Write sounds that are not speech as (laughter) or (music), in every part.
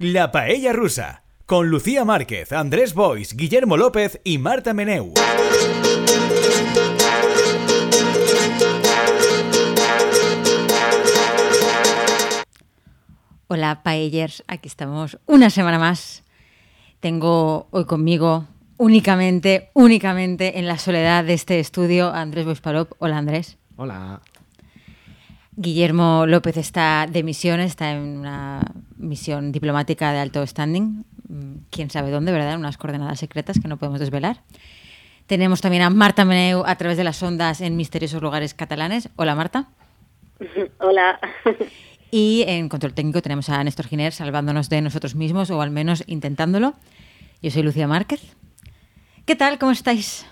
La Paella Rusa, con Lucía Márquez, Andrés Bois, Guillermo López y Marta Meneu. Hola paellers, aquí estamos una semana más. Tengo hoy conmigo únicamente, únicamente en la soledad de este estudio a Andrés Boispalop. Hola Andrés. Hola. Guillermo López está de misión, está en una misión diplomática de alto standing, mm, quién sabe dónde, ¿verdad? En unas coordenadas secretas que no podemos desvelar. Tenemos también a Marta Meneu a través de las ondas en misteriosos lugares catalanes. Hola Marta. (laughs) Hola. Y en control técnico tenemos a Néstor Giner salvándonos de nosotros mismos, o al menos intentándolo. Yo soy Lucía Márquez. ¿Qué tal? ¿Cómo estáis?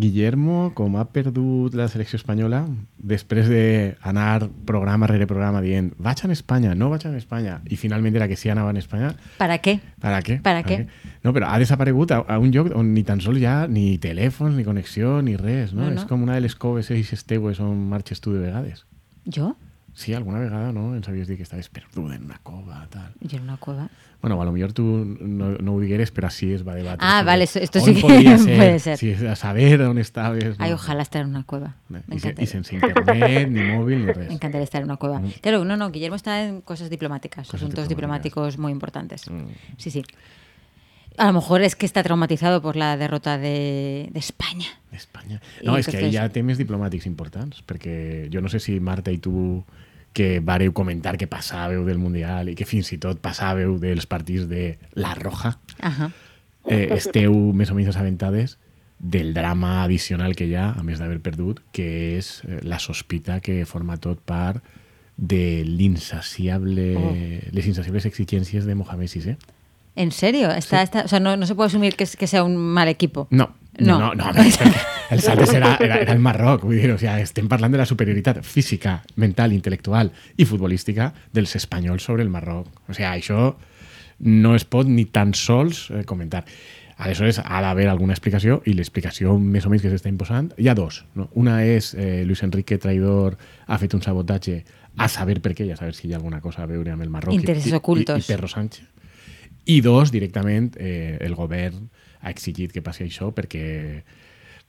Guillermo, com ha perdut la selecció espanyola, després d'anar programa rere programa dient vaig a Espanya, no vaig a Espanya, i finalment era que sí anava a Espanya... ¿Para qué? ¿Para què? ¿Para què? No, però ha desaparegut a, a un lloc on ni tan sols hi ha ni telèfons, ni connexió, ni res, no? No, no. És com una de les coves eixes teues on marxes tu de vegades. ¿Yo? Sí, alguna vegada, no? Ens havies dit que estaves perduda en una cova, tal. Yo en una cueva. Bueno, a lo millor tu no, no ho digueres, però així es va debatre. Ah, vale, esto- sí que ser, (laughs) puede ser. Si, a saber on estaves. Ay, no. ojalá estar en una cueva. Me I, encantaría. I sense internet, ni mòbil, ni res. Me encantaría estar en una cueva. Mm. Claro, no, no, Guillermo está en cosas diplomáticas, Cosas asuntos diplomáticas. diplomáticos muy importantes. Mm. Sí, sí. A lo mejor es que está traumatizado por la derrota de, de España. Espanya. I No, és que entonces- hi ha temes diplomàtics importants, perquè jo no sé si Marta i tu que vareu comentar que passàveu del Mundial i que fins i tot passàveu dels partits de La Roja, Ajá. eh, esteu més o menys assabentades del drama addicional que hi ha, a més d'haver perdut, que és eh, la sospita que forma tot part de l'insaciable, Oh. les insaciables exigències de Mohamed VI. ¿En serio? Está, está- o sea, no, no se puede asumir que, que sea un mal equipo. No, No. no, no, no el Saltes era, era, era el Marroc, vull dir, o sigui, estem parlant de la superioritat física, mental, intel·lectual i futbolística dels espanyols sobre el Marroc. O sigui, això no es pot ni tan sols eh, comentar. Aleshores, ha d'haver alguna explicació i l'explicació més o menys que s'està imposant, hi ha dos. No? Una és eh, Luis Enrique Traidor ha fet un sabotatge a saber per què, i a saber si hi ha alguna cosa a veure amb el Marroc Interessos i, ocultos. i, i Perro Sánchez. I dos, directament, eh, el govern ha exigit que passi això perquè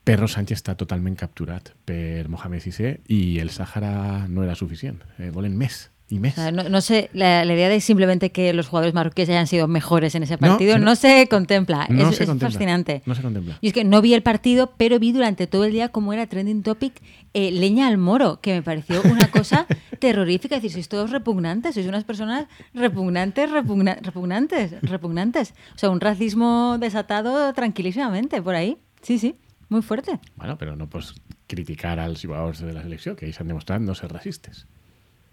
Perro Sánchez està totalment capturat per Mohamed VI i el Sàhara no era suficient. Eh, volen més O sea, no, no sé, la, la idea de simplemente que los jugadores marroquíes hayan sido mejores en ese partido no, no. se contempla. No es se es contempla. fascinante. No se contempla. Y es que no vi el partido, pero vi durante todo el día cómo era trending topic eh, leña al moro, que me pareció una cosa (laughs) terrorífica. Es decir, sois todos repugnantes, sois unas personas repugnantes, repugna- repugnantes, repugnantes. O sea, un racismo desatado tranquilísimamente por ahí. Sí, sí, muy fuerte. Bueno, però no pots criticar als jugadors de la selecció, que ells han demostrat no ser racistes.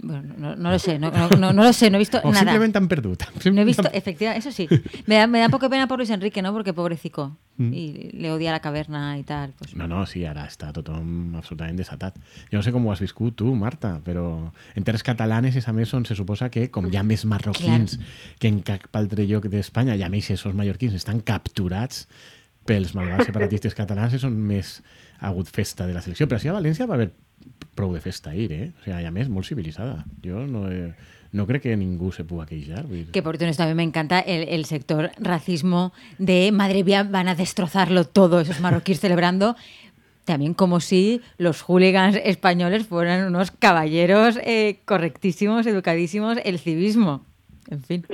Bueno, no, no lo sé, no, no, no- lo sé, no he visto (laughs) O nada. simplement han perdut. No he visto, efectivamente, eso sí. Me da, me da un poco de pena por Luis Enrique, ¿no? Porque pobrecico. Y le odia la caverna y tal. Pues. No, no, sí, ara està tothom absolutament desatat. Jo no sé com ho has viscut tu, Marta, però en terres catalanes és a més on se suposa que com hi ha més marroquins que en cap altre lloc d'Espanya, i més esos mallorquins estan capturats pels malvats separatistes catalans, és on més ha hagut festa de la selecció. Però sí, a València va haver prou de festa ahir, eh? O sigui, i a més, molt civilitzada. Jo no, he, no crec que ningú se puga queixar. Vull dir. Que por cierto, también me encanta el, el sector racismo de madre mía, van a destrozarlo todo, esos marroquíes celebrando. También como si los hooligans españoles fueran unos caballeros eh, correctísimos, educadísimos, el civismo. En fin.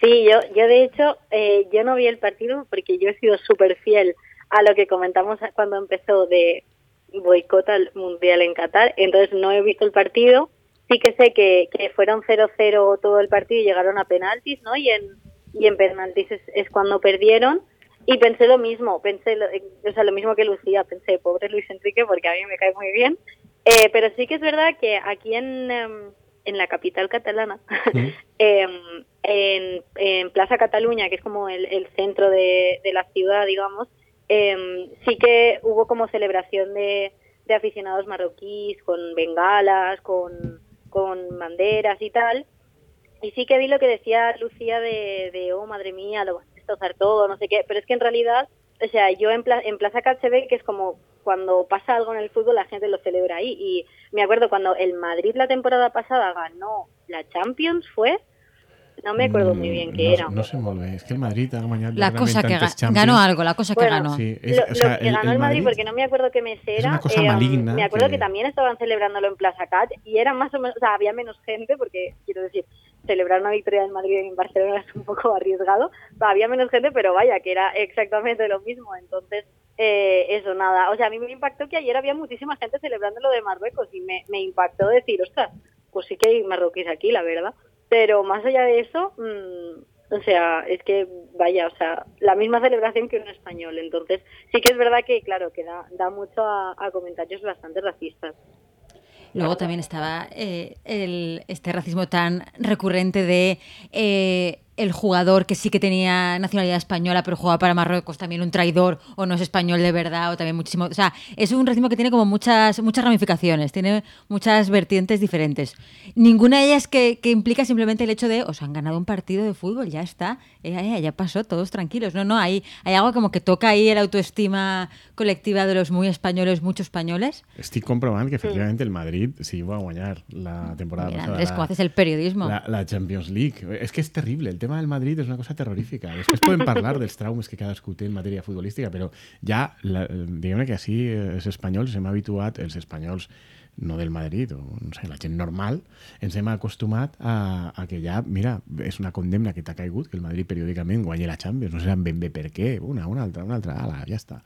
Sí, yo, yo de hecho, eh, yo no vi el partido porque yo he sido súper fiel a lo que comentamos cuando empezó de boicot al Mundial en Qatar, entonces no he visto el partido. Sí que sé que, que fueron 0-0 todo el partido y llegaron a penaltis, ¿no? Y en, y en penaltis es, es cuando perdieron. Y pensé lo mismo, pensé lo, eh, o sea, lo mismo que Lucía, pensé, pobre Luis Enrique, porque a mí me cae muy bien. Eh, pero sí que es verdad que aquí en, em, en la capital catalana, (laughs) em, en, en Plaza Cataluña, que es como el, el centro de, de la ciudad, digamos, em, sí que hubo como celebración de, aficionados marroquíes con bengalas, con, con banderas y tal. Y sí que vi lo que decía Lucía de, oh, madre mía, lo vas a destrozar todo, no sé qué, pero es que en realidad, o sea, yo en, Pla- en Plaza que es como cuando pasa algo en el fútbol la gente lo celebra ahí. Y me acuerdo cuando el Madrid la temporada pasada ganó la Champions, fue No me acuerdo muy bien qué no, era. No molt bé. És que el Madrid ha La cosa que ga- Champions. ganó algo, la cosa que Bueno, ganó. Sí, es- lo, o sea, lo que ganó el, Madrid, porque no me acuerdo qué mes es era. una cosa eh, maligna Me acuerdo que- que... también estaban celebrándolo en Plaza Cat y era más o menos, o sea, había menos gente porque, quiero decir, celebrar una victoria del Madrid en Barcelona es un poco arriesgado. Había menos gente, pero vaya, que era exactamente lo mismo. Entonces, eh, eso, nada. O sea, a mí me impactó que ayer había muchísima gente celebrando lo de Marruecos y me, me impactó decir, ostras, pues sí que hay marroquíes aquí, la verdad. Pero más allá de eso, mm, o sea, es que vaya, o sea, la misma celebración que un español. Entonces, sí que es verdad que, claro, que da, da mucho a, a comentarios bastante racistas. Luego también estaba eh, el, este racismo tan recurrente de eh, el jugador que sí que tenía nacionalidad española pero jugaba para Marruecos, también un traidor o no es español de verdad o también muchísimo... O sea, es un racismo que tiene como muchas, muchas ramificaciones, tiene muchas vertientes diferentes. Ninguna de ellas que, que implica simplemente el hecho de os han ganado un partido de fútbol, ya está, eh, ya pasó, todos tranquilos. No, no, hay, hay algo como que toca ahí el autoestima colectiva de los muy españoles, muchos españoles. Estic comprovant que efectivament el Madrid sí va a guanyar la temporada Mira, passada. Andrés, la- ¿cómo haces el periodismo? La, la Champions League. És que és terrible. El tema del Madrid és una cosa terrorífica. Després podem parlar dels traumes que cadascú té en matèria futbolística, però ja, la, diguem que així eh, els espanyols hem habituat, els espanyols no del Madrid, o no sé, la gent normal, ens hem acostumat a, a que ja, mira, és una condemna que t'ha caigut, que el Madrid periòdicament guanyi la Champions, no sabem ben bé per què, una, una altra, una altra, ala, ja està.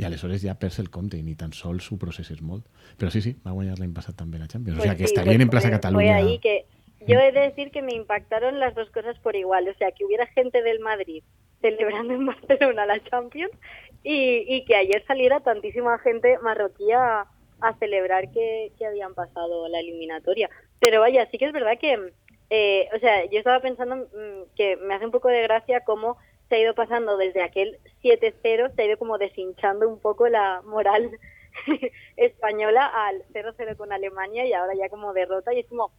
I aleshores ja perds el compte i ni tan sols ho processes molt. Però sí, sí, va guanyar l'any passat també la Champions. o Pues sea, que sí, estarien pues en Plaza fue- Cataluña. Fue ahí que yo he de decir que me impactaron las dos cosas por igual. O sea, que hubiera gente del Madrid celebrando en (laughs) Barcelona la Champions y, y que ayer saliera tantísima gente marroquí a, a celebrar que, que habían pasado la eliminatoria. Pero vaya, sí que es verdad que, eh, o sea, yo estaba pensando mm, que me hace un poco de gracia cómo se ha ido pasando desde aquel 7-0, se ha ido como deshinchando un poco la moral (laughs) española al 0-0 con Alemania y ahora ya como derrota y es como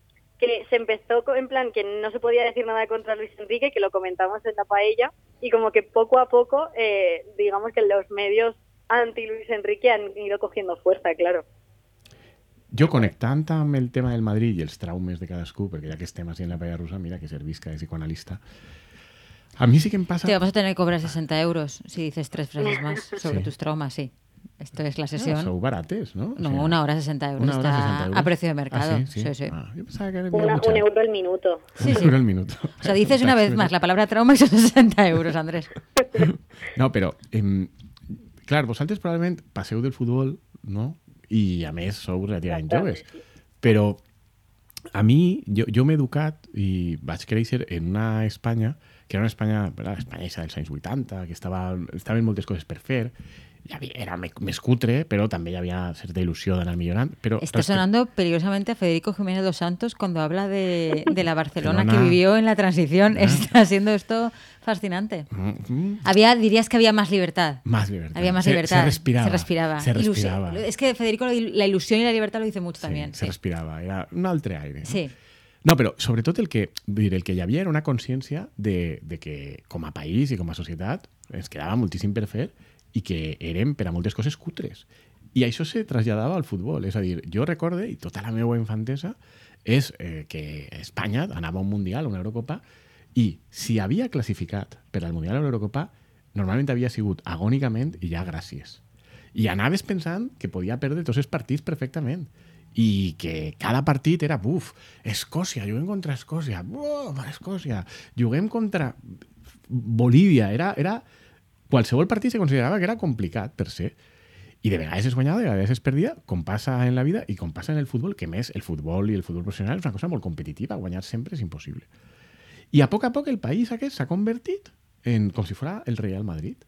que se empezó en plan que no se podía decir nada contra Luis Enrique, que lo comentamos en la paella, y como que poco a poco, eh, digamos que los medios anti Luis Enrique han ido cogiendo fuerza, claro. Jo connectant amb el tema del Madrid i els traumes de cadascú, perquè ja que estem així en la paella russa, mira que servisca de psicoanalista, a mi sí que em passa... Te vamos a tener que cobrar 60 euros si dices tres frases (laughs) más sobre Sí. tus traumas, sí. Esto es la Ah, sesión. sou barates, no? No, una hora 60 euros. Una hora Está 60 euros. a precio de mercado. Ah, sí, sí. Sí, sí. Ah, yo pensaba que era Una- un euro el minuto. Sí, Un euro el minuto. O sea, dices una vez más la palabra trauma y son 60 euros, Andrés. (laughs) No, però, em, clar, vosaltres probablement passeu del futbol, no? I a més sou relativament joves. Però a mi, jo, jo m'he educat i vaig créixer en una Espanya que era una Espanya, la Espanya eixa dels anys 80, que estava, estaven moltes coses per fer, era me- més cutre, però també hi havia certa il·lusió d'anar millorant. Però Está sonando peligrosamente a Federico Jiménez dos Santos cuando habla de, de la Barcelona que vivió en la transición. Ah. Está siendo esto fascinante. Mm, mm. Había, dirías que había más libertad. Más libertad. Había más Se- libertad. Se respiraba. Se respiraba. Se Ilusión. respiraba. Es que Federico la ilusión y la libertad lo dice mucho Sí, también. se sí. respirava, era un altre aire. No? Sí. No, però sobretot el que, dir, el que hi havia era una consciència de, de que com a país i com a societat ens quedava moltíssim per fer i que érem per a moltes coses cutres. I això se traslladava al futbol. És a dir, jo recorde, i tota la meva infantesa, és eh, que Espanya anava a un Mundial, a una Eurocopa, i si havia classificat per al Mundial o l'Eurocopa, normalment havia sigut agònicament i ja gràcies. I anaves pensant que podia perdre tots els partits perfectament i que cada partit era, buf, Escòcia, juguem contra Escòcia, buf, Escòcia, juguem contra Bolívia, era, era... Qualsevol partit se considerava que era complicat per ser. I de vegades es guanyava, de vegades es perdia, com passa en la vida i com passa en el futbol, que més el futbol i el futbol professional és una cosa molt competitiva, guanyar sempre és impossible. I a poc a poc el país aquest s'ha convertit en com si fos el Real Madrid,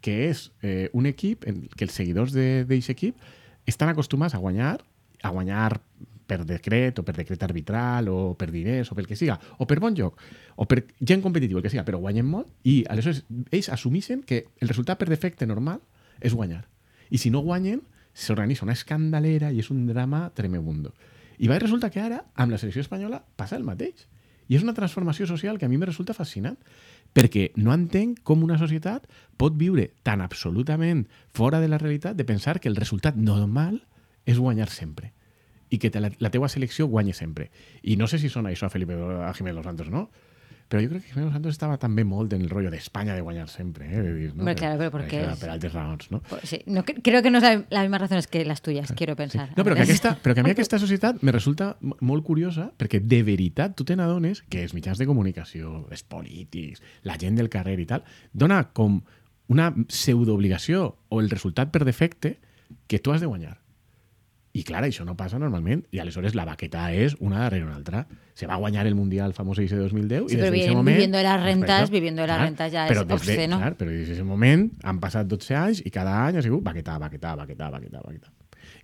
que és eh, un equip en què els seguidors d'aquest equip estan acostumats a guanyar, a guanyar per decret o per decret arbitral o per diners o pel que siga, o per bon joc, o per gent competitiva, el que siga, però guanyen molt i aleshores ells assumeixen que el resultat per defecte normal és guanyar. I si no guanyen, s'organitza una escandalera i és un drama tremebundo. I va resulta que ara, amb la selecció espanyola, passa el mateix. I és una transformació social que a mi me resulta fascinant, perquè no entenc com una societat pot viure tan absolutament fora de la realitat de pensar que el resultat normal és guanyar sempre i que te la, la teua selecció guanyi sempre. I no sé si sona això a Felipe a Jiménez Los Santos, no? Però jo crec que Jiménez Santos estava també molt en el rotllo d'Espanya de guanyar sempre, eh? De dir, no? Per- claro, pero per porque això, es- Per altres raons, no? Pues sí, no, cre- creo que no son las mismas razones que las tuyas, quiero pensar. No, però que, aquesta, però que a mi aquesta (laughs) societat me resulta molt curiosa perquè de veritat tu te n'adones que els mitjans de comunicació, els polítics, la gent del carrer i tal, dona com una pseudoobligació o el resultat per defecte que tu has de guanyar. I clar, això no passa normalment. I aleshores la baqueta és una darrere una altra. Se va guanyar el Mundial famoso ese 2010 Sí, i des bien, moment... viviendo de las rentas, Perfecte. viviendo de las rentas ya es però de- obsceno. Clar, però des d'aquest moment han passat 12 anys i cada any ha sigut baquetà, baquetà, baquetà, baquetà, baquetà.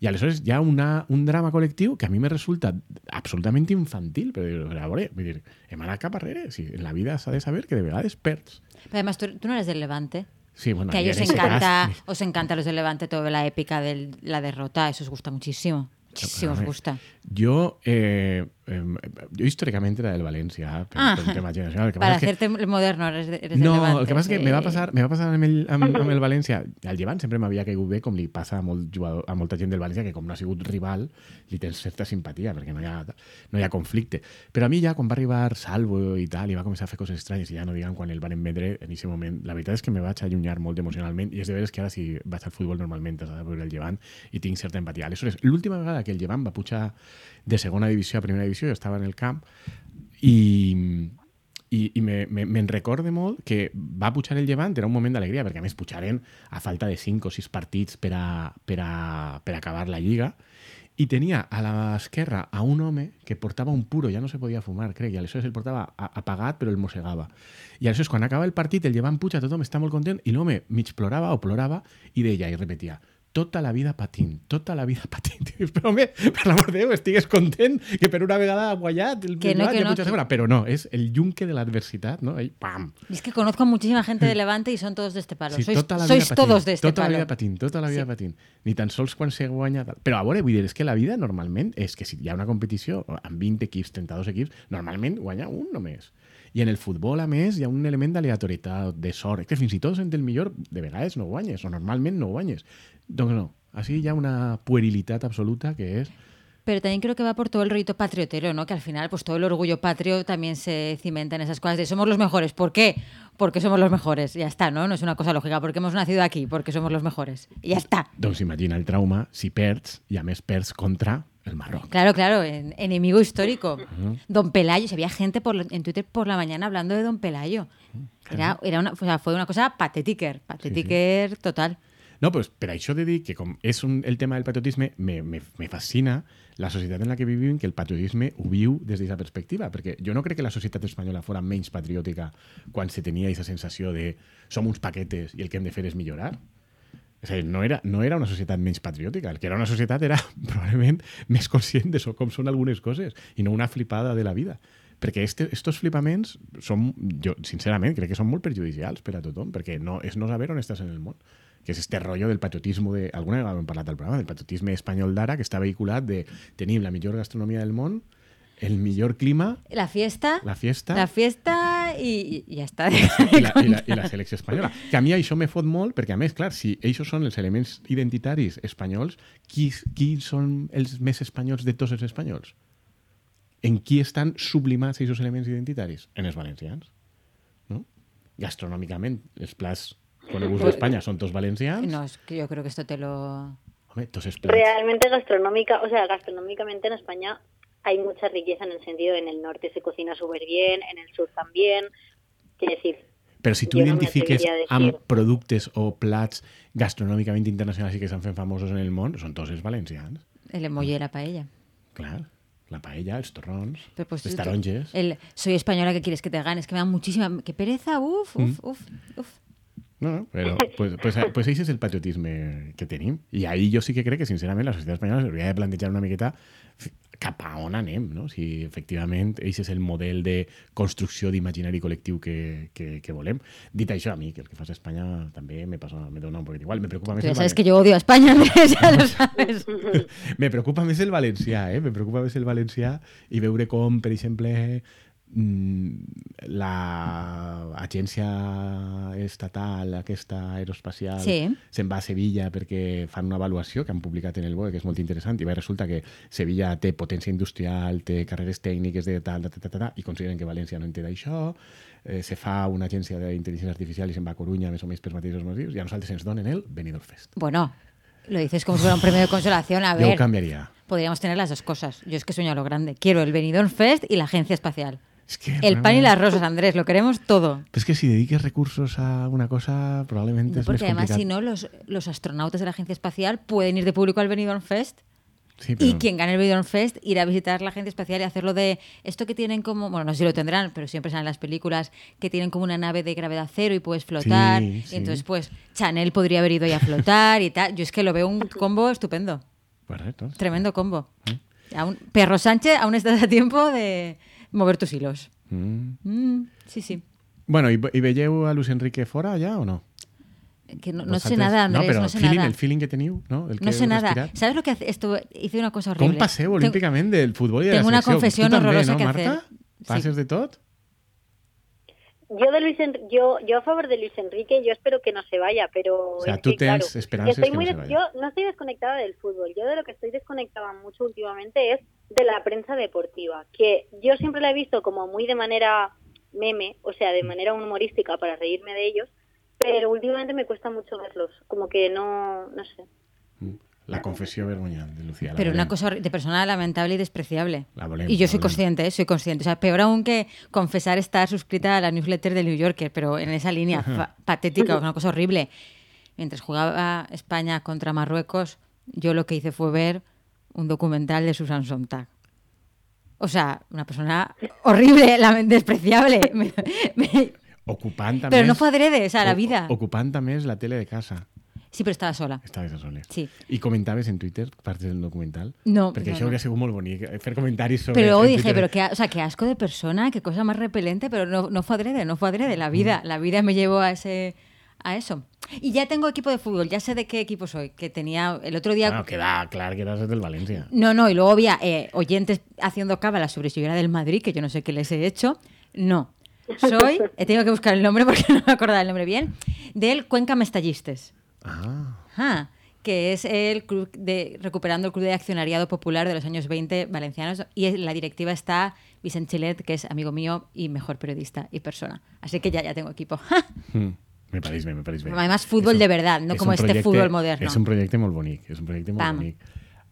I aleshores hi ha una, un drama col·lectiu que a mi me resulta absolutament infantil, però a veure, vull dir, hem anat cap arrere. Sí, en la vida s'ha de saber que de vegades perds. Pero además, tú, tú no eres del Levante. Sí, bueno, que a ellos encanta, os encanta los del Levante toda la épica de la derrota, eso os gusta muchísimo. Muchísimo os gusta. Yo, eh, eh, yo históricamente era del Valencia, pero Ah, por un tema generacional. El que (laughs) que- hacerte el moderno, eres, eres No, Levante. el que passa és que me va passar, me va passar amb el, amb, amb el València. El Llevant sempre m'havia caigut bé, com li passa a, molt jugador, a molta gent del València, que com no ha sigut rival, li tens certa simpatia, perquè no hi ha, no hi ha conflicte. Però a mi ja, quan va arribar Salvo i tal, i va començar a fer coses estranyes, i ja no diguen quan el van vendre en aquest moment, la veritat és que me vaig allunyar molt emocionalment, i és de veres que ara si vaig al futbol normalment has de veure el Llevant i tinc certa empatia. Aleshores, l'última vegada que el Llevant va pujar de segona divisió a primera divisió, jo estava en el camp, i, i, i me, me, me'n recorde molt que va pujar el Llevant, era un moment d'alegria, perquè a més pujaren a falta de 5 o 6 partits per a, per a, per a acabar la Lliga, i tenia a l'esquerra a un home que portava un puro, ja no se podia fumar, crec, i aleshores el portava apagat, però el mossegava. I aleshores, quan acaba el partit, el Llevant puja, tothom està molt content, i l'home mig plorava o plorava, i deia, i repetia, tota la vida patint, tota la vida (laughs) dius, però home, per l'amor de Déu, estigues content que per una vegada ha guanyat el Que no, que no, que-. Però no, és el yunque de l'adversitat, no? Ahí, pam! Y Es que conozco a muchísima gente de Levante y son todos de este palo. Sí, sois tota la vida sois patint, todos de este tota palo. la vida patint, tota la vida Sí. patint. Ni tan sols quan se guanya... Tal. Però a veure, vull dir, és que la vida normalment és que si hi ha una competició amb 20 equips, 32 equips, normalment guanya un només. I en el futbol, a més, hi ha un element d'aleatorietat, de sort, que fins i tot sent el millor, de vegades no guanyes, o normalment no guanyes. Doncs no, així hi ha una puerilitat absoluta que és... Pero también creo que va por todo el rollito patriotero, ¿no? Que al final, pues todo el orgullo patrio también se cimenta en esas cosas de somos los mejores. ¿Por qué? Porque somos los mejores. Ya está, ¿no? No es una cosa lógica. Porque hemos nacido aquí, porque somos los mejores. Y ya está. Doncs imagina el trauma si perds, i a més perds contra el Marroc. Claro, claro, en- enemigo histórico. (laughs) Don Pelayo, si había gente por, en Twitter por la mañana hablando de Don Pelayo. Era, era una, o sea, fue una cosa patetiker, patetiker total. No, pues per això de dir que com és un, el tema del patriotisme, me, me, me fascina la societat en la que vivim, que el patriotisme ho viu des d'aquesta perspectiva, perquè jo no crec que la societat espanyola fora menys patriòtica quan se tenia aquesta sensació de som uns paquetes i el que hem de fer és millorar. És a dir, no era, no era una societat menys patriòtica, el que era una societat era (laughs) probablement més conscient de com són algunes coses i no una flipada de la vida. Perquè este, estos flipaments són, jo sincerament crec que són molt perjudicials per a tothom, perquè no, és no saber on estàs en el món que és este rotllo del patriotisme de, alguna vegada hem parlat del programa, del patriotisme espanyol d'ara que està vehiculat de tenim la millor gastronomia del món, el millor clima, La fiesta. la fiesta La fiesta y, y ya está. i la, i, la, i la (laughs) selecció espanyola. Que a mi això me fot molt, perquè a més, clar, si ells són els elements identitaris espanyols, qui, qui són els més espanyols de tots els espanyols? En qui estan sublimats aquests elements identitaris? En els valencians. No? Gastronòmicament, els plats coneguts d'Espanya són tots valencians. No, es que yo creo que esto te lo... Plats... Realmente gastronómica, o sea, gastronómicamente en España hay mucha riqueza en el sentido en el norte se cocina súper bien, en el sur también. Quiere decir, Però si no identifiques a decir. productes o plats gastronòmicament internacionals i que s'han fet famosos en el món, són tots els valencians. El emoji de la paella. Clar, la paella, els torrons, Pero pues, les taronges... El soy española, ¿qué quieres que te ganes? Que me da muchísima... ¡Qué pereza! ¡Uf, uf, Mm. uf! uf. No, no, però pues, pues, (laughs) pues ese és el patriotisme que tenim. I ahí jo sí que crec que, sincerament, la societat espanyola s'hauria de plantejar una miqueta cap a on anem, no? Si efectivament ese és el model de construcció d'imaginari col·lectiu que, que, que volem. Dit això, a mi, que el que fas a Espanya també me, passa, me dona un poquet igual. Me preocupa més el sabes que yo odio a España, Andrés, (laughs) ya lo sabes. (laughs) me preocupa més el valencià, eh? Me preocupa més el valencià i veure com, per exemple, mm, la... l'agència estatal, aquesta aeroespacial, Sí. se'n va a Sevilla perquè fan una avaluació que han publicat en el BOE, que és molt interessant, i va, resulta que Sevilla té potència industrial, té carreres tècniques de tal, tal, tal, tal, tal i consideren que València no en té d'això, eh, se fa una agència d'intel·ligència artificial i se'n va a Corunya, més o menys per mateixos motius, i a nosaltres ens donen el Benidorm Fest. Bueno, lo dices como si fuera un premio de consolación. A Jo ho ver, canviaria. podríamos tener las dos cosas. Yo es que sueño a lo grande. Quiero el Benidorm Fest y la agencia espacial. Que, El pan y las rosas, Andrés, lo queremos todo. Però és que si dediques recursos a una cosa, probablement No, més porque además, si no, los, los astronautas de la agencia espacial pueden ir de público al Benidorm Fest. Sí, Y però- quien gane el Benidorm Fest irá a visitar la agencia espacial y hacerlo de esto que tienen como, bueno, no sé si lo tendrán, pero siempre salen las películas que tienen como una nave de gravedad cero y puedes flotar. Sí, Y entonces, pues, Chanel podría haber ido ahí a flotar y tal. Yo es que lo veo un (laughs) combo estupendo. Correcto. Tremendo combo. Aún- Perro Sánchez, aún estás a tiempo de mover tus hilos. Mm. Mm, sí, sí. Bueno, i, i veieu a Luis Enrique fora ja o no? Que no, no sé nada, Andrés, no, però no, sé feeling, nada. el feeling que no? El que No sé heu nada. ¿Sabes lo que hace? Esto, hice una cosa horrible. Com passeu Tengo- olímpicament del futbol i de tengo la una confesión també, horrorosa no, que Marta? hacer. Sí. Passes de tot? Yo de Luis En- yo yo a favor de Luis Enrique, yo espero que no se vaya, pero O sea, tú que, tens claro, esperanzas estoy que no muy se des- vaya. Yo no estoy desconectada del fútbol. Yo de lo que estoy desconectada mucho últimamente es de la prensa deportiva, que yo siempre la he visto como muy de manera meme, o sea, de manera humorística para reírme de ellos, pero últimamente me cuesta mucho verlos, como que no no sé. Mm. La confessió vergonyant de Lucía. la Pero una cosa de persona lamentable y despreciable. La volem, y yo la soy consciente, ¿eh? soy consciente. O sea, peor aún que confesar estar suscrita a la newsletter del New Yorker, pero en esa línea fa- patética, una cosa horrible. Mientras jugaba España contra Marruecos, yo lo que hice fue ver un documental de Susan Sontag. O sea, una persona horrible, (laughs) despreciable. (laughs) Me- me- Ocupant no fue adrede, o sea, la vida. Ocupant més la tele de casa. Sí, pero estaba sola. Estaves a soles. Sí. I comentaves en Twitter parts del documental? No, Perquè no, això hauria sigut molt bonic, fer comentaris sobre... Pero luego en dije, Twitter. pero qué, a- o sea, qué asco de persona, qué cosa más repelente, pero no, no fue adrede, no fue adrede. La vida, la vida me llevó a ese a eso. Y ya tengo equipo de fútbol, ya sé de qué equipo soy, que tenía el otro día... Bueno, queda clar que eres del València. No, no, y luego había eh, oyentes haciendo cábalas sobre si yo era del Madrid, que yo no sé qué les he hecho. No. Soy, (laughs) he tenido que buscar el nombre porque (laughs) no me acordaba el nombre bien, del Cuenca Mestallistes. Ah, Ajá, que es el club de recuperando el club de accionariado popular de los años 20 valencianos y en la directiva está Vicente Chilet, que es amigo mío y mejor periodista y persona. Así que ya, ya tengo equipo. (laughs) me pareix bé, me pareix bé. Además, fútbol un- de verdad, no como un este projecte- fútbol moderno. És un projecte molt bonic, és un projecte molt Pam. bonic.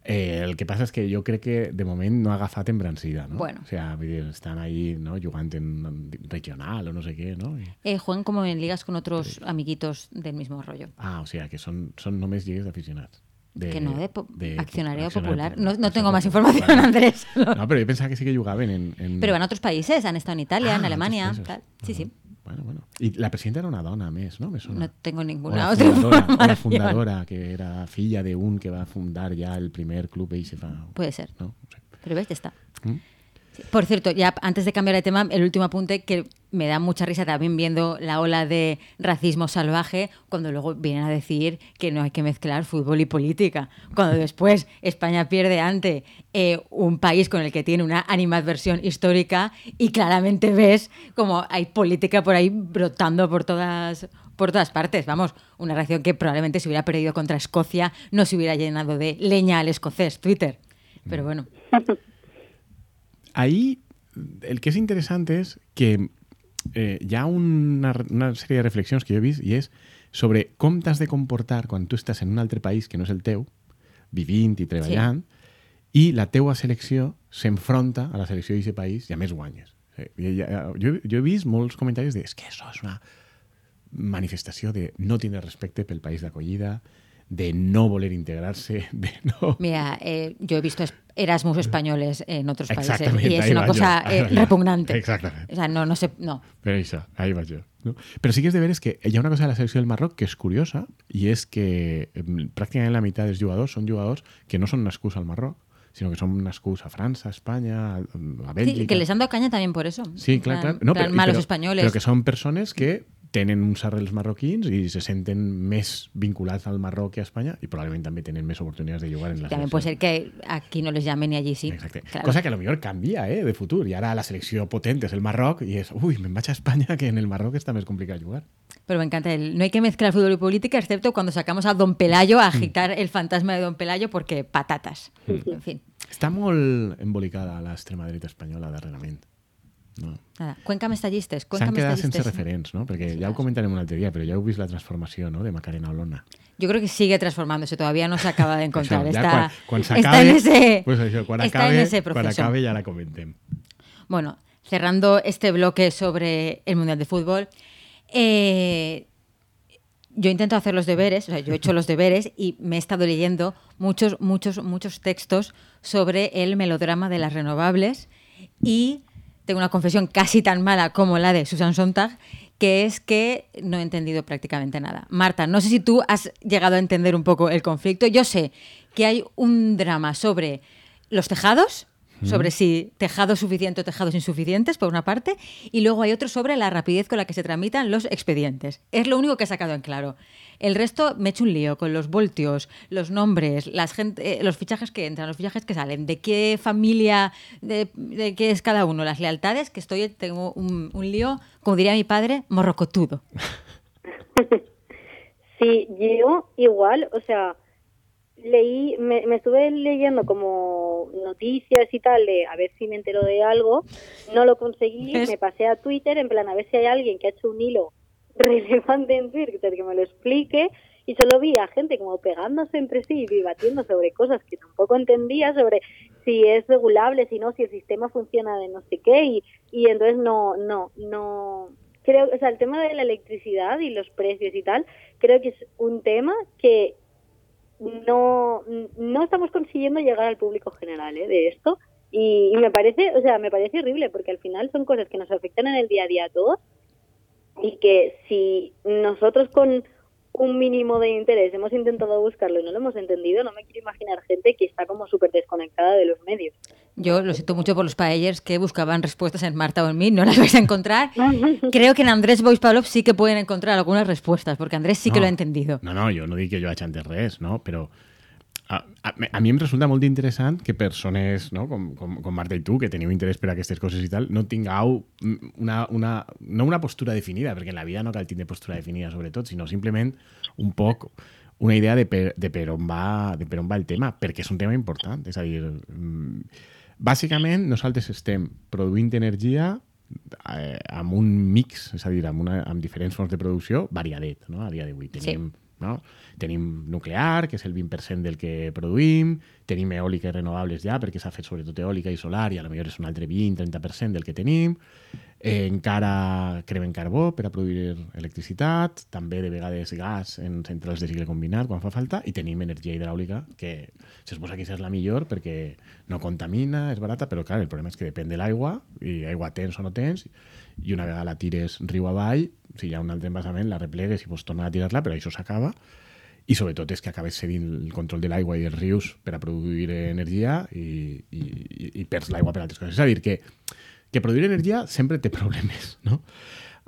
Eh, el que passa és que jo crec que de moment no ha agafat embrancida, no? Bueno. O sea, estan ahí no? jugant en regional o no sé què, no? Eh, juegan como en ligas con otros amiguitos del mismo rollo. Ah, o sea, que són, són només lligues d'aficionats. De, que no, de, po- accionariado popular. No, no tengo más información, popular. Andrés. No, pero yo pensaba que sí que jugaban en... en... Pero a otros países, han estado en Italia, Ah, en en Alemania. tal. Sí, sí. Bueno, bueno. I la presidenta era una dona, a més, no? Me sona. No tengo ninguna otra fundadora, la fundadora, que era filla de un que va a fundar ya el primer club y se fa... Puede ser. No. Pero ves, ya está. ¿Mm? Por cierto, ya antes de cambiar de tema, el último apunte que me da mucha risa también viendo la ola de racismo salvaje, cuando luego vienen a decir que no hay que mezclar fútbol y política. Cuando después España pierde ante eh, un país con el que tiene una animadversión histórica y claramente ves como hay política por ahí brotando por todas por todas partes. Vamos, una reacción que probablemente se hubiera perdido contra Escocia, no se hubiera llenado de leña al escocés, Twitter. Pero bueno. (laughs) Ahí el que és interessant és que eh, hi ha una, una sèrie de reflexions que jo he vist i és sobre com t'has de comportar quan tu estàs en un altre país que no és el teu, vivint i treballant, sí. i la teua selecció s'enfronta a la selecció d'aquest país i a més guanyes. Eh, Jo, jo he vist molts comentaris de és que això és una manifestació de no tindre respecte pel país d'acollida, de no voler integrar-se, de no... Mira, eh, yo he visto es- Erasmus españoles en otros países y es una va cosa yo, eh, va yo. repugnante. Exactamente. O sea, no, no sé, no. Per això, ahí vaig jo. No? Però sí que és de veres que hi ha una cosa de la selecció del Marroc que és curiosa i és que em, pràcticament la meitat dels jugadors són jugadors que no són nascuts al Marroc, sinó que són nascuts a França, a Espanya, a, a Sí, Bèlgica... que les han dado caña también por eso. Sí, En clar, plan- clar. No, però, malos españoles. Però que són persones que tenen uns arrels marroquins i se senten més vinculats al Marroc que a Espanya i probablement també tenen més oportunitats de jugar en la También puede ser que aquí no les llamen y allí sí. Exacte. Claro. Cosa que a lo millor canvia, eh, de futur. I ara la selecció potent és el Marroc i és, ui, me'n vaig a Espanya, que en el Marroc està més complicat jugar. Pero me encanta el. No hay que mezclar fútbol y política, excepto cuando sacamos a Don Pelayo Mm. a agitar el fantasma de Don Pelayo, porque patatas. En fin. Està molt embolicada l'extrema dreta espanyola darrerament. No. Nada. Cuenca Mestallistes. S'han Cuenca quedat sense referents, no? Perquè ja ho comentarem un altre dia, però ja heu vist la transformació no? de Macarena Olona. Yo creo que sigue transformándose, todavía no se acaba de (laughs) encontrar. Está, quan está s'acabe, en ese, pues está acabe, en ese proceso. acabe ja la comentem. Bueno, cerrando este bloque sobre el Mundial de Fútbol, eh, yo intento hacer los deberes, o sea, yo he hecho los deberes y me he estado leyendo muchos, muchos, muchos textos sobre el melodrama de las renovables y tengo una confesión casi tan mala como la de Susan Sontag, que es que no he entendido prácticamente nada. Marta, no sé si tú has llegado a entender un poco el conflicto. Yo sé que hay un drama sobre los tejados, sobre si tejados suficientes o tejados insuficientes, por una parte, y luego hay otro sobre la rapidez con la que se tramitan los expedientes. Es lo único que he sacado en claro. El resto me he hecho un lío con los voltios, los nombres, las gente, eh, los fichajes que entran, los fichajes que salen, de qué familia, de, de qué es cada uno, las lealtades, que estoy, tengo un, un lío, como diría mi padre, morrocotudo. (laughs) Sí, yo igual, o sea, leí, me, me estuve leyendo como noticias y tal de a ver si me entero de algo, no lo conseguí, me pasé a Twitter en plan a ver si hay alguien que ha hecho un hilo (laughs) relevante en Twitter que me lo explique. Y solo vi a gente como pegándose entre sí y debatiendo sobre cosas que tampoco entendía, sobre si es regulable, si no, si el sistema funciona de no sé qué. Y, y entonces no, no, no, creo, o sea, el tema de la electricidad y los precios y tal, creo que es un tema que no, no estamos consiguiendo llegar al público general ¿eh? de esto y, y me parece, o sea, me parece horrible porque al final son cosas que nos afectan en el día a día a todos y que si nosotros con un mínimo de interés hemos intentado buscarlo y no lo hemos entendido, no me quiero imaginar gente que está como súper desconectada de los medios. Yo lo siento mucho por los paellers que buscaban respuestas en Marta o en mí, no las vais a encontrar. (laughs) Creo que en Andrés Bois Pavlov sí que pueden encontrar algunas respuestas, porque Andrés sí que No. lo ha entendido. No, no, jo no dic que hagi entès res, no? però a, a, a mi em resulta molt interessant que persones no? com, com, com Marta i tu, que teniu interès per aquestes coses i tal, no tingueu una, una, no una postura definida, perquè en la vida no cal tindre postura definida sobretot, sinó simplement un poc una idea de per, de per, on va, de per on va el tema, perquè és un tema important. És a dir, mm, bàsicament nosaltres estem produint energia eh, amb un mix, és a dir, amb, una, amb diferents fonts de producció variadet, no? a dia d'avui. Tenim, no? Tenim nuclear, que és el 20% del que produïm, tenim eòlica i renovables ja, perquè s'ha fet sobretot eòlica i solar, i a lo millor és un altre 20-30% del que tenim, eh, encara cremem carbó per a produir electricitat, també de vegades gas en centrals de cicle combinat quan fa falta, i tenim energia hidràulica, que se suposa que és la millor perquè no contamina, és barata, però clar, el problema és que depèn de l'aigua, i aigua tens o no tens, i una vegada la tires riu avall, si hi ha un altre embassament, la replegues i pots tornar a tirar-la, però això s'acaba, i sobretot és que acabes cedint el control de l'aigua i dels rius per a produir energia i, i, i- perds l'aigua per altres coses. És a dir, que, que produir energia sempre té problemes, no?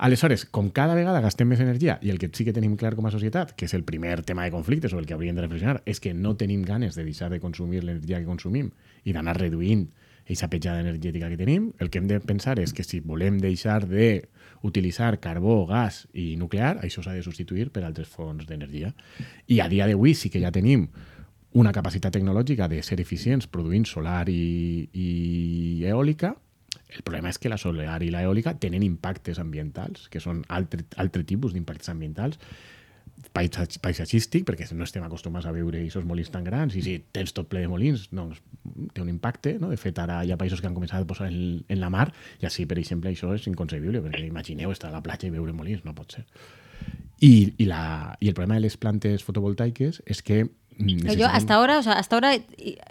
Aleshores, com cada vegada gastem més energia i el que sí que tenim clar com a societat, que és el primer tema de conflicte sobre el que hauríem de reflexionar, és que no tenim ganes de deixar de consumir l'energia que consumim i d'anar reduint aquesta petjada energètica que tenim, el que hem de pensar és que si volem deixar de utilitzar carbó, gas i nuclear, això s'ha de substituir per altres fonts d'energia. I a dia d'avui sí que ja tenim una capacitat tecnològica de ser eficients produint solar i, i eòlica, el problema és que la solar i l'eòlica tenen impactes ambientals, que són altre, altre tipus d'impactes ambientals, paisatgístic, perquè no estem acostumats a veure aquests molins tan grans, i si tens tot ple de molins, doncs té un impacte, no? De fet, ara hi ha països que han començat a posar en, en la mar, i així, per exemple, això és inconcebible, perquè imagineu estar a la platja i veure molins, no pot ser. I, i, la, i el problema de les plantes fotovoltaiques és que mm, Yo hasta ahora, o sea, hasta ahora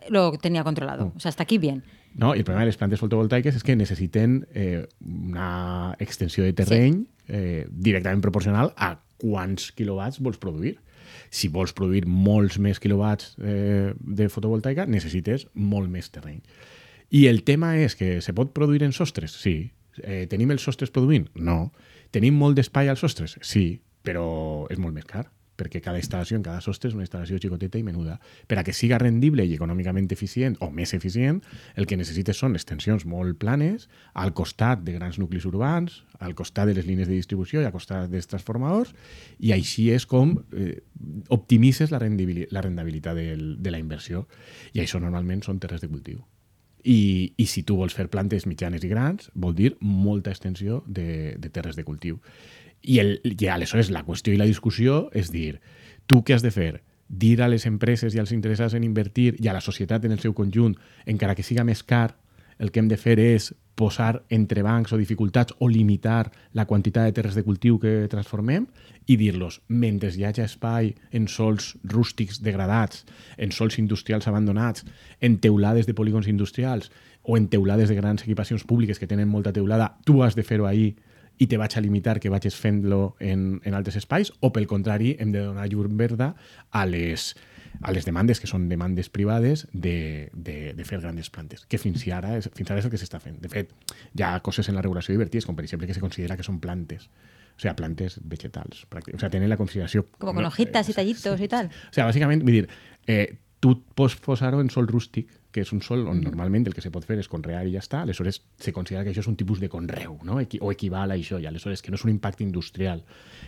lo tenía controlado. O sea, hasta aquí bien. No? I el problema de les plantes fotovoltaiques és que necessiten eh, una extensió de terreny eh, directament proporcional a quants quilowatts vols produir. Si vols produir molts més quilowatts eh, de fotovoltaica, necessites molt més terreny. I el tema és que se pot produir en sostres? Sí. Eh, tenim els sostres produint? No. Tenim molt d'espai als sostres? Sí, però és molt més car perquè cada instal·lació en cada sostre és una instal·lació xicoteta i menuda. Per a que siga rendible i econòmicament eficient o més eficient, el que necessites són extensions molt planes al costat de grans nuclis urbans, al costat de les línies de distribució i al costat dels transformadors, i així és com eh, optimitzes la, la rendabilitat del, de la inversió. I això normalment són terres de cultiu. I, I si tu vols fer plantes mitjanes i grans, vol dir molta extensió de, de terres de cultiu. I, el, I aleshores la qüestió i la discussió és dir, tu què has de fer? Dir a les empreses i als interessats en invertir i a la societat en el seu conjunt, encara que siga més car, el que hem de fer és posar entre bancs o dificultats o limitar la quantitat de terres de cultiu que transformem i dir-los, mentre hi hagi espai en sols rústics degradats, en sols industrials abandonats, en teulades de polígons industrials o en teulades de grans equipacions públiques que tenen molta teulada, tu has de fer-ho ahir i te vaig a limitar que vagis fent-lo en, en altres espais, o pel contrari, hem de donar llum verda a les, a les demandes, que són demandes privades, de, de, de fer grandes plantes, que fins ara, és, fins ara és el que s'està fent. De fet, hi ha coses en la regulació divertides, com per exemple que se considera que són plantes, o sea, plantes vegetals. O sea, tenen la consideració... Como con hojitas y tallitos y tal. O sea, bàsicament, vull dir, eh, tu pots posar-ho en sol rústic, que és un sol on mm. normalment el que se pot fer és conrear i ja està, aleshores se considera que això és un tipus de conreu, no? O equival a això, i aleshores que no és un impacte industrial,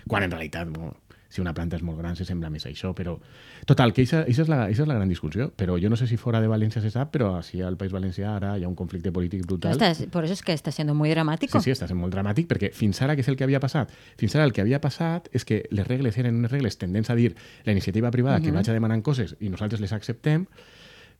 quan en realitat bueno, si una planta és molt gran se sembla més a això, però... Total, que això és, la, és la gran discussió, però jo no sé si fora de València se sap, però així al País Valencià ara hi ha un conflicte polític brutal. Estás, por eso es que està sent molt dramàtic. Sí, sí, està sent molt dramàtic, perquè fins ara què és el que havia passat? Fins ara el que havia passat és que les regles eren unes regles tendents a dir la iniciativa privada uh -huh. que vaig a demanar coses i nosaltres les acceptem,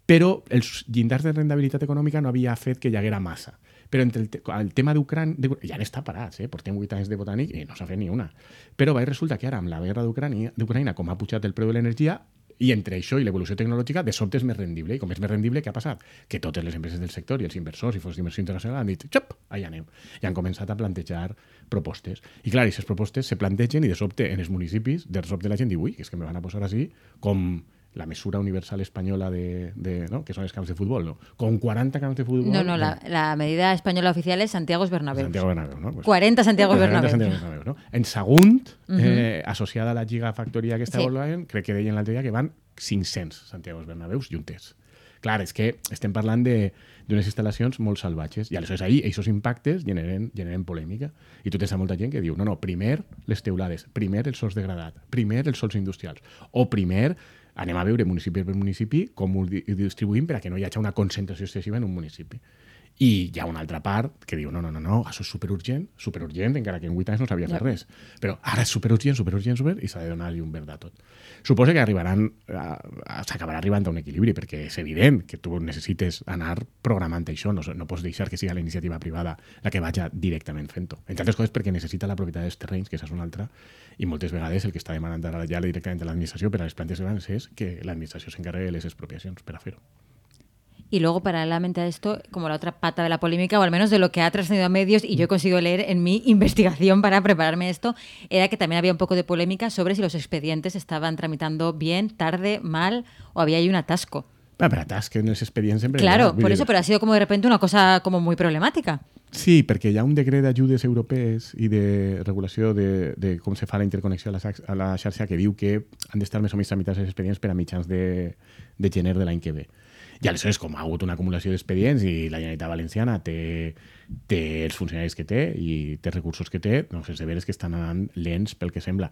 però els llindars de rendabilitat econòmica no havia fet que hi haguera massa. Però entre el, te el tema d'Ucrània, ja n'està parats, eh? portem 8 anys de botànic i no s'ha fet ni una. Però va, resulta que ara, amb la guerra d'Ucrània, com ha pujat el preu de l'energia, i entre això i l'evolució tecnològica, de sobte és més rendible. I com és més rendible, què ha passat? Que totes les empreses del sector i els inversors i fons d'inversió internacional han dit, xop, allà anem. I han començat a plantejar propostes. I clar, aquestes propostes se plantegen i de sobte en els municipis, de sobte la gent diu, ui, és que me van a posar així com la mesura universal española de, de ¿no? que son campos de fútbol, ¿no? Con 40 campos de fútbol. No, no, la, la medida española oficial es Santiago Bernabéu. Santiago Bernabéu, ¿no? Pues, 40 Santiago Bernabéu. Santiago Bernabéu ¿no? En Sagunt, uh -huh. eh, associada a la Gigafactoria que està sí. voltant, crec que deien l'altre dia que van 500 Santiago Bernabéus juntes. Clar, és que estem parlant d'unes instal·lacions molt salvatges i aleshores ahir aquests impactes generen, generen polèmica i tu tens a molta gent que diu no, no, primer les teulades, primer els sols degradat, primer els sols industrials o primer anem a veure municipi per municipi com ho distribuïm per a que no hi hagi una concentració excessiva en un municipi. I hi ha una altra part que diu, no, no, no, no això és superurgent, superurgent, encara que en 8 anys no s'havia fet res. Però ara és superurgent, superurgent, super, i s'ha de donar un verd a tot. Suposa que arribaran, s'acabarà arribant a un equilibri, perquè és evident que tu necessites anar programant això, no, no pots deixar que siga la iniciativa privada la que vagi directament fent-ho. Entre altres coses perquè necessita la propietat dels terrenys, que és una altra, i moltes vegades el que està demanant ara ja directament a l'administració per a les plantes grans és que l'administració s'encarregui de les expropiacions per a fer-ho. Y luego, paralelamente a esto, como la otra pata de la polémica, o al menos de lo que ha trascendido a medios y yo he conseguido leer en mi (laughs) investigación para prepararme esto, era que también había un poco de polémica sobre si los expedientes estaban tramitando bien, tarde, mal o había ahí un atasco. Ah, pero atasco en los expedientes siempre. Claro, por eso, pero ha sido como de repente una cosa como muy problemática. Sí, perquè hi ha un decret d'ajudes europees i de regulació de, de com se fa la interconnexió a la, a la xarxa que diu que han d'estar més o menys tramitats els expedients per a mitjans de, de gener de l'any que ve. I aleshores, com ha hagut una acumulació d'expedients i la Generalitat Valenciana té, té els funcionaris que té i té recursos que té, doncs és de veres que estan anant lents pel que sembla.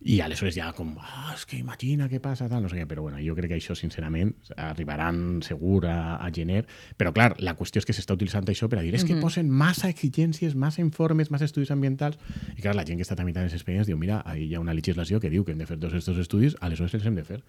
I aleshores ja com, ah, és que imagina què passa, tal, no sé què, però bueno, jo crec que això, sincerament, arribaran segur a, a gener, però clar, la qüestió és que s'està utilitzant això per a dir, és que mm -hmm. posen massa exigències, massa informes, massa estudis ambientals, i clar, la gent que està tramitant els expedients diu, mira, ahí hi ha una legislació que diu que hem de fer tots aquests estudis, aleshores els hem de fer.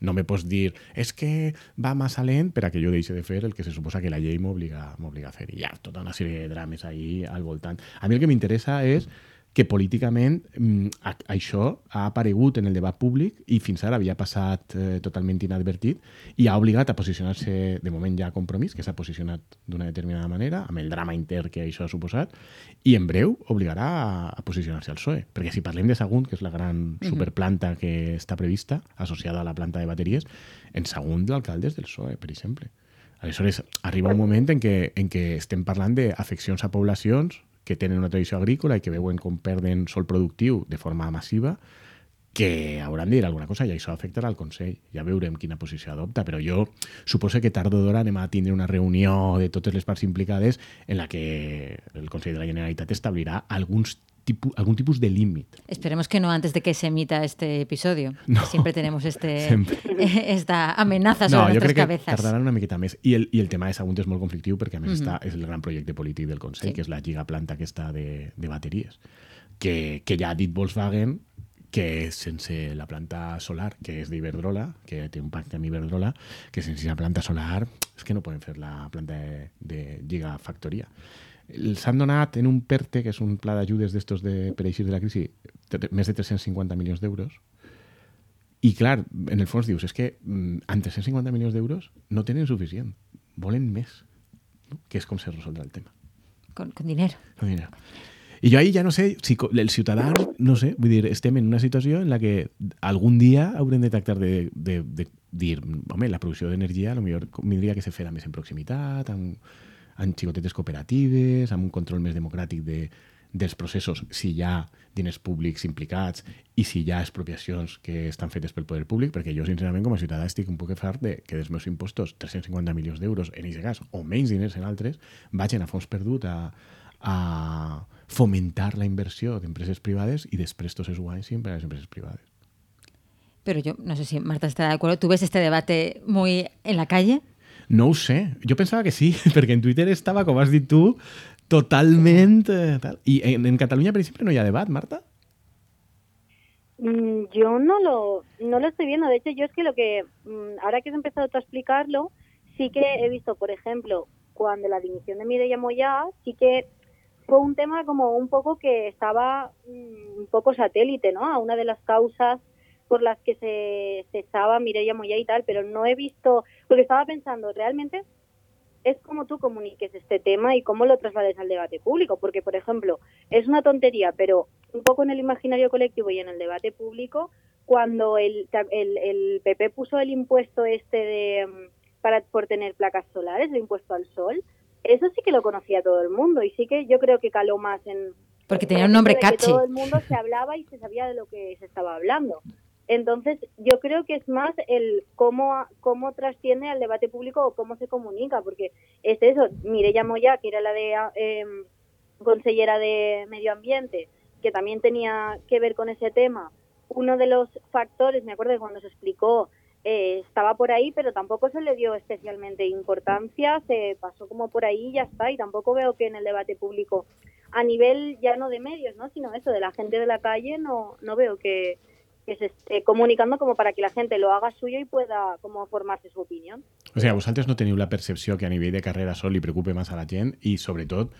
No me pots dir, és que va massa lent per a que jo deixi de fer el que se suposa que la llei m'obliga a fer. I hi ha tota una sèrie de drames ahí al voltant. A mi el que m'interessa és que políticament mm, això ha aparegut en el debat públic i fins ara havia passat eh, totalment inadvertit i ha obligat a posicionar-se, de moment ja a compromís, que s'ha posicionat d'una determinada manera, amb el drama intern que això ha suposat, i en breu obligarà a, a posicionar-se al PSOE. Perquè si parlem de Sagunt, que és la gran superplanta que està prevista, associada a la planta de bateries, en Sagunt l'alcalde és del PSOE, per exemple. Aleshores, arriba un moment en què, en què estem parlant d'afeccions a poblacions que tenen una tradició agrícola i que veuen com perden sol productiu de forma massiva, que hauran de dir alguna cosa i això afectarà el Consell. Ja veurem quina posició adopta, però jo suposo que tard o d'hora anem a tindre una reunió de totes les parts implicades en la que el Consell de la Generalitat establirà alguns tipu, algún tipus de límit. Esperemos que no antes de que se emita este episodio. No. Siempre tenemos este, (laughs) Sempre. (laughs) esta amenaza sobre No, que cabezas. tardaran una miqueta més. I el, i el tema de Sagunt és molt conflictiu perquè, a més, està, és el gran projecte polític del Consell, Sí. que és la gigaplanta aquesta de, de bateries, que, que ja ha dit Volkswagen que sense la planta solar, que és d'Iberdrola, que té un pacte amb Iberdrola, que sense la planta solar és que no poden fer la planta de, de gigafactoria. El- S'han donat en un PERTE, que és un pla d'ajudes d'estos de, per eixir de la crisi, més de 350 milions d'euros, i clar, en el fons dius, és que amb 350 milions d'euros no tenen suficient, volen més, no? que és com se resoldrà el tema. Con, con dinero. No dinero. I jo ahí ja no sé, si el ciutadà, no sé, vull dir, estem en una situació en la que algun dia haurem de tractar de, de, de dir, home, la producció d'energia potser vindria que se fera més en proximitat, amb, amb xicotetes cooperatives, amb un control més democràtic de, dels processos, si hi ha diners públics implicats i si hi ha expropiacions que estan fetes pel poder públic, perquè jo, sincerament, com a ciutadà, estic un poc fart de que dels meus impostos, 350 milions d'euros en aquest cas, o menys diners en altres, vagin a fons perdut a, a fomentar la inversió d'empreses privades i després tots els guanys sempre a les empreses privades. Pero yo no sé si Marta está de acuerdo. ¿Tú ves este debate muy en la calle? No sé. Jo pensava que sí, (laughs) perquè en Twitter estava, com has dit tu, totalment... Eh, tal. I en, Catalunya, per exemple, no hi ha debat, Marta? Mm, Yo no lo, no lo estoy viendo. De hecho, yo es que lo que, mm, ahora que has empezado tú a explicarlo, sí que he visto, por ejemplo, cuando la dimisión de Mireia Moya, sí que fue un tema como un poco que estaba mm, un poco satélite, ¿no? A una de las causas por las que se cesaba Mireia Moya y tal, pero no he visto, porque estaba pensando, realmente es como tú comuniques este tema y cómo lo traslades al debate público, porque, por ejemplo, es una tontería, pero un poco en el imaginario colectivo y en el debate público, cuando el, el, el PP puso el impuesto este de mm, para por tener placas solares, el impuesto al sol, eso sí que lo conocía todo el mundo y sí que yo creo que caló más en Porque en tenía un nombre catchy. Todo el mundo se hablaba y se sabía de lo que se estaba hablando. Entonces, yo creo que es más el cómo, cómo trasciende al debate público o cómo se comunica, porque es eso, Mireia Moya, que era la de eh, consellera de Medio Ambiente, que también tenía que ver con ese tema, uno de los factores, me acuerdo que cuando se explicó, eh, estaba por ahí, pero tampoco se le dio especialmente importancia, se pasó como por ahí y ya está, y tampoco veo que en el debate público, a nivel ya no de medios, ¿no? sino eso, de la gente de la calle, no, no veo que, que se esté comunicando como para que la gente lo haga suyo y pueda como formarse su opinión. O sigui, vosaltres no teniu la percepció que a nivell de carrera sol li preocupe massa a la gent i, sobretot,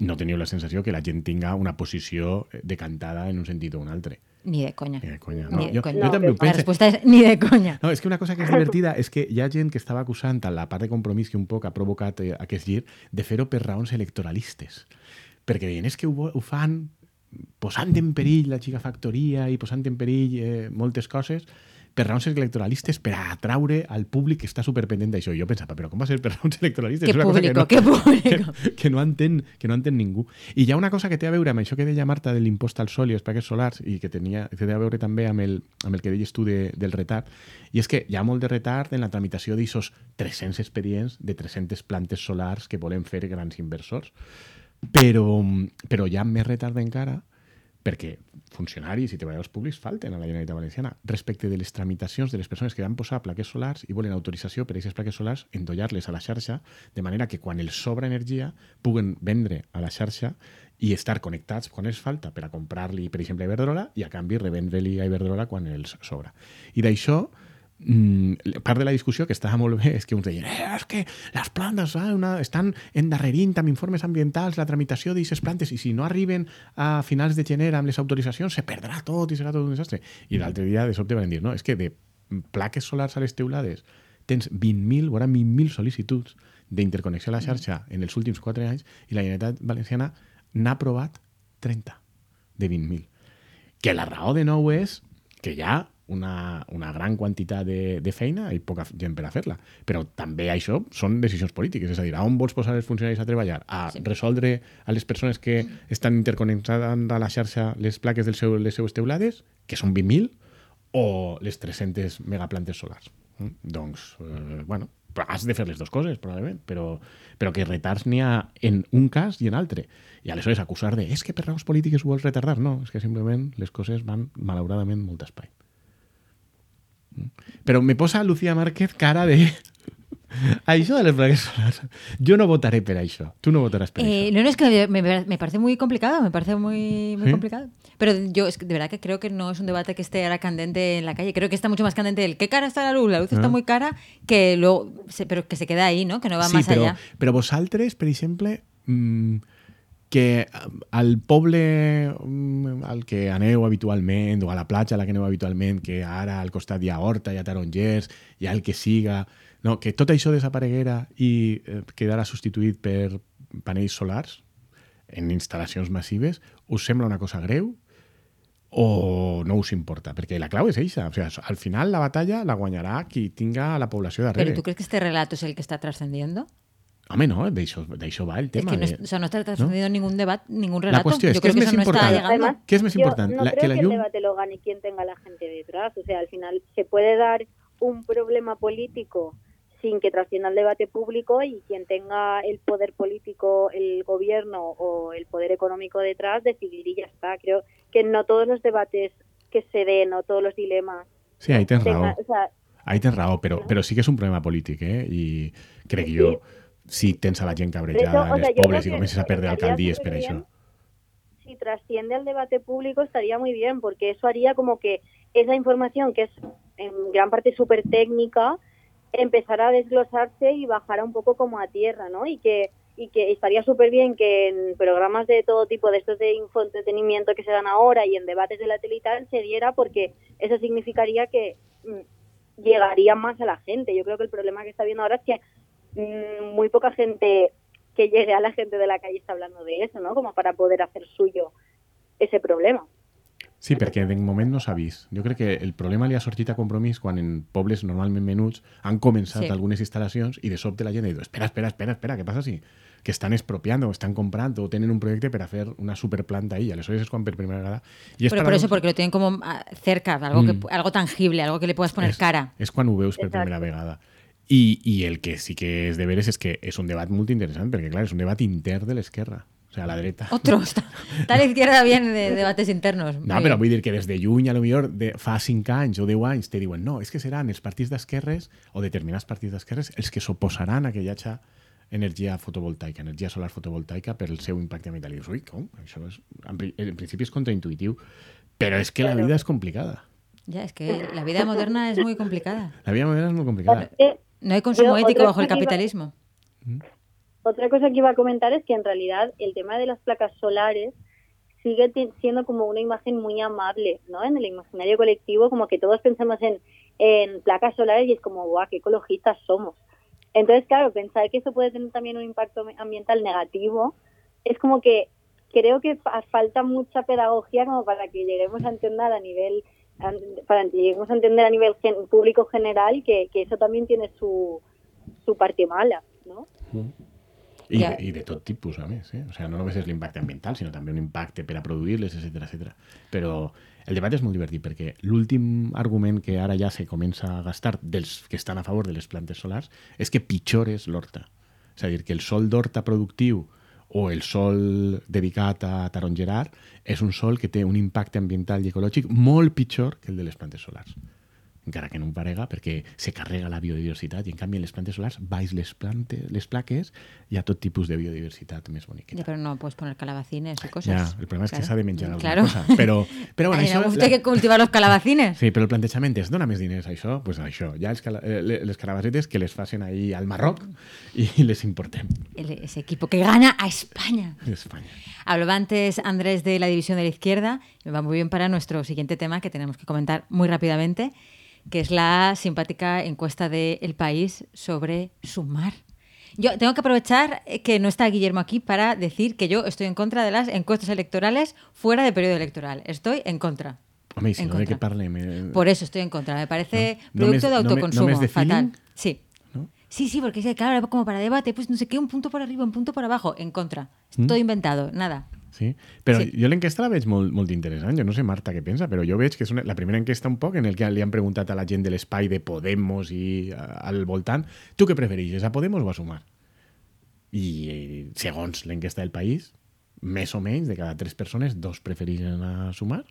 no teniu la sensació que la gent tinga una posició decantada en un sentit o un altre. Ni de coña. Ni de. Ni No, de jo, conya. jo també ho La penso. respuesta es ni de coña. No, és que una cosa que és divertida és que hi ha gent que estava acusant a la part de compromís que un poc ha provocat eh, aquest gir de fer-ho per raons electoralistes. Perquè deien, és que ho, ho fan posant en perill la gigafactoria i posant en perill eh, moltes coses per raons electoralistes per atraure al públic que està superpendent d'això. I jo pensava, però com va ser per raons electoralistes? Qué És una cosa que no, (laughs) público. que, que, no entén, que no entén ningú. I hi ha una cosa que té a veure amb això que deia Marta de l'impost al sol i els plaques solars i que, tenia, que té a veure també amb el, amb el que deies tu de, del retard, i és que hi ha molt de retard en la tramitació d'aixòs 300 expedients de 300 plantes solars que volen fer grans inversors. Però, però hi ha més retard encara perquè funcionaris i treballadors públics falten a la Generalitat Valenciana respecte de les tramitacions de les persones que van posar plaques solars i volen autorització per a aquestes plaques solars endollar-les a la xarxa de manera que quan els sobra energia puguen vendre a la xarxa i estar connectats quan els falta per a comprar-li, per exemple, a Iberdrola i a canvi revendre-li a Iberdrola quan els sobra. I d'això part de la discussió que estava molt bé és que uns deien eh, és que les plantes ah, una, estan endarrerint amb informes ambientals la tramitació d'aquestes plantes i si no arriben a finals de gener amb les autoritzacions se perdrà tot i serà tot un desastre. I l'altre dia de sobte van dir no, és que de plaques solars a les teulades tens 20.000, vora 20.000 sol·licituds d'interconnexió a la xarxa en els últims 4 anys i la Generalitat Valenciana n'ha aprovat 30 de 20.000. Que la raó de nou és que ha una, una gran quantitat de, de feina i poca gent per a fer-la. Però també això són decisions polítiques, és a dir, a on vols posar els funcionaris a treballar? A sí. resoldre a les persones que estan interconnectades a la xarxa les plaques del seu, les seues teulades, que són 20.000, o les 300 megaplantes solars. Mm? Doncs, eh, bueno, has de fer les dues coses, probablement, però, però que retards n'hi ha en un cas i en altre. I aleshores acusar de és que per raons polítiques ho vols retardar. No, és que simplement les coses van, malauradament, molt espai. Però me posa Lucía Márquez cara de (laughs) Això de les plaques solars. Yo no votaré por eso. Tú no votarás por eh. No, no, es que me, me, parece muy complicado, me parece muy, muy ¿Sí? complicado. Pero yo es que de verdad que creo que no es un debate que esté ahora candente en la calle. Creo que está mucho más candente el qué cara está la luz. La luz ah. está muy cara, que luego, pero que se queda ahí, ¿no? Que no va sí, más allá. Però vosaltres, per exemple, mmm, que al poble mm, al que aneu habitualment o a la platja a la que aneu habitualment, que ara al costat hi ha Horta, hi ha Tarongers, hi ha el que siga, no, que tot això desapareguera i eh, quedara substituït per panells solars en instal·lacions massives, us sembla una cosa greu o no us importa? Perquè la clau és eixa. O sea, al final la batalla la guanyarà qui tinga la població darrere. ¿Pero tú crees que este relato es el que está trascendiendo? Home, no, d'això va el tema. Es que no, de... o sea, no está trascendiendo ¿no? ningún debate, ningún relato. La cuestión es, Yo ¿qué creo es que más eso no está importante? llegando. ¿Qué es más importante? Yo no la, creo que que, la el llum... debate lo gane quien tenga la gente detrás. O sea, al final se puede dar un problema político sin que trascienda el debate público y quien tenga el poder político, el gobierno o el poder económico detrás, decidir y ya está. Creo que no todos los debates que se den o todos los dilemas. Sí, ahí tens tenga- raó. o sea, Ahí tens raó, però, però sí que és un problema polític, eh? I crec jo, si tens a la gent cabrejada en els pobles i comences a perdre estaría alcaldies per això. si trasciende al debate público estaría muy bien, porque eso haría como que esa información, que es en gran parte súper técnica, empezara a desglosarse y bajara un poco como a tierra, ¿no? Y que, y que estaría súper bien que en programas de todo tipo de estos de infoentretenimiento que se dan ahora y en debates de la tele y tal se diera, porque eso significaría que mm, llegaría más a la gente. Yo creo que el problema que está viendo ahora es que muy poca gente que llegue a la gente de la calle está hablando de eso, ¿no? Como para poder hacer suyo ese problema. Sí, perquè de moment no s'ha vist. Jo crec que el problema li ha sortit a compromís quan en pobles normalment menuts han començat Sí. algunes instal·lacions i de sobte la gent ha dit espera, espera, espera, espera, què passa si que estan expropiando o estan comprant o tenen un projecte per a fer una superplanta ahí. Aleshores és quan per primera vegada... I és Pero por eso, paradòx- porque lo tienen como ah, cerca, algo, Mm. que, algo tangible, algo que le puedas poner és, cara. És quan ho veus per Exacte. primera vegada. I, I el que sí que és de veres és que és un debat molt interessant, perquè, clar, és un debat intern de l'esquerra. O sigui, a la dreta. Otro, está, está a la izquierda bien de debates internos. No, Muy però bien. vull dir que des de juny, a lo millor, de fa 5 anys o 10 anys, te diuen no, és que seran els partits d'esquerres o determinats partits d'esquerres els que s'oposaran a que hi hagi energia fotovoltaica, energia solar fotovoltaica per el seu impacte ambiental. I dius, ui, com? Això és, en, pri- en principi és contraintuitiu, però és que la vida és complicada. Ya, es que la vida moderna es muy complicada. La vida moderna és molt complicada. Eh, No hay consumo Yo, ético bajo el iba- capitalismo. Otra cosa que iba a comentar es que en realidad el tema de las placas solares sigue siendo como una imagen muy amable, ¿no? En el imaginario colectivo, como que todos pensamos en, en placas solares y es como, guau, qué ecologistas somos. Entonces, claro, pensar que eso puede tener también un impacto ambiental negativo es como que creo que fa- falta mucha pedagogía como para que lleguemos a entender a nivel para que lleguemos a entender a nivel gen- público general que, que eso también tiene su, su parte mala, ¿no? I, Ja. I de tot tipus, a més. Eh? O sigui, no només és l'impacte ambiental, sinó també un impacte per a produir-les, etc etc. Però el debat és molt divertit perquè l'últim argument que ara ja se comença a gastar dels que estan a favor de les plantes solars és que pitjor és l'horta. És a dir, que el sol d'horta productiu o el sol dedicat a tarongerar és un sol que té un impacte ambiental i ecològic molt pitjor que el de les plantes solars encara que no em parega, perquè se carrega la biodiversitat i en canvi en les plantes solars baix les, plantes, les plaques hi ha tot tipus de biodiversitat més boniqueta. Ya, pero no puedes poner calabacines y Ja, cosas. el problema és que Claro. s'ha de menjar alguna Claro. cosa. Però, però bueno, això... que cultivar los calabacines. Sí, però el plantejament és, dona més diners a això? Pues a això. Ja els cala eh, le- les calabacetes que les facin ahí al Marroc i (laughs) les importem El- ese equipo que gana a España. d'Espanya. Hablaba antes Andrés de la división de la izquierda. Me va muy bien para nuestro siguiente tema que tenemos que comentar muy rápidamente, que es la simpática encuesta de El País sobre Sumar. Yo tengo que aprovechar eh, que no está Guillermo aquí para decir que yo estoy en contra de las encuestas electorales fuera de periodo electoral. Estoy en contra. Home, si En no, de contra. què parlem? Eh, Por eso estoy en contra. Me parece No. producto ¿No de me- me- autoconsumo. no me fatal. Sí. Sí, sí, porque que, claro, como para debate, pues no sé qué, un punto por arriba, un punto por abajo. En contra. Es Mm. todo inventado, nada. Sí, però Sí. jo l'enquesta la veig molt, molt interessant. Jo no sé, Marta, què pensa, però jo veig que és una, la primera enquesta un poc en el que li han preguntat a la gent de l'espai de Podemos i a, al voltant tu què prefereixes, a Podemos o a Sumar? I eh, segons l'enquesta del País, més o menys, de cada tres persones, dos prefereixen a Sumar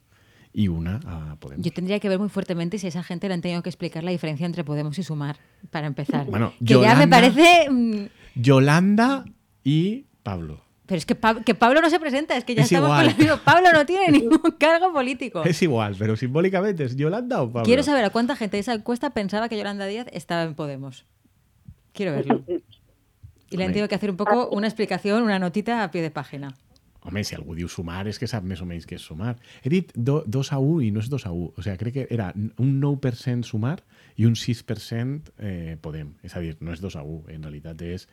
i una a Podemos. Yo tendría que ver muy fuertemente si a esa gente le han tenido que explicar la diferencia entre Podemos y Sumar, para empezar. Bueno, que ya me Yolanda- parece... mm, Yolanda i Pablo. Pero es que, Pab- que Pablo no se presenta, es que ya Es estamos igual. con. Pablo no tiene (laughs) ningún cargo político. És igual, però simbòlicament és Yolanda o Pablo? Quiero saber a cuánta gente de esa encuesta pensaba que Yolanda Díaz estaba en Podemos. Quiero verlo. Y le han Hombre. tenido que hacer un poco una explicación, una notita a pie de página. Home, si algú diu sumar és que sap més o menys què és sumar. He dit do, 2 a 1 i no és 2 a 1. O sigui, crec que era un 9% sumar i un 6% eh, Podem. És a dir, no és 2 a 1. En realitat és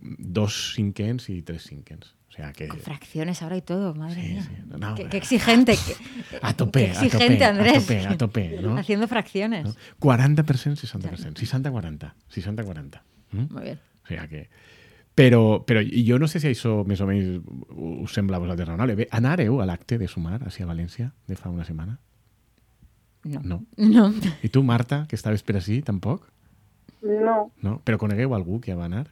dos cinquens i tres cinquens. O sigui que... Con fracciones ahora y todo, madre Sí, mía. sí. No, qué, qué exigente. qué- (laughs) A tope, qué a tope, exigente, a Andrés. tope, a tope, ¿no? (laughs) Haciendo fracciones. No? 40%, 60%. 60-40. 60-40. Mm? Muy bien. O sigui que... Però, però jo no sé si això més o menys us sembla a vosaltres raonable. Bé, anàreu a l'acte de sumar així a València de fa una setmana? No. No. (laughs) No. I tu, Marta, que estaves per ací, tampoc? No, No? Però conegueu algú que va anar?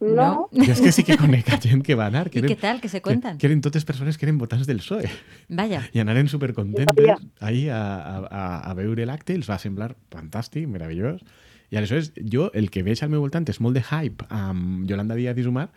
No. Jo és (laughs) que sí que conec gent que va anar. Que (laughs) ¿Y qué tal? ¿Qué se cuentan? Que, que eren totes persones que eren votants del PSOE. Vaya. (laughs) I anaren supercontentes ahir a, a, a, a veure l'acte, els va semblar fantàstic, meravellós. I aleshores jo el que veig al meu voltant és molt de hype amb Yolanda Díaz i Sumar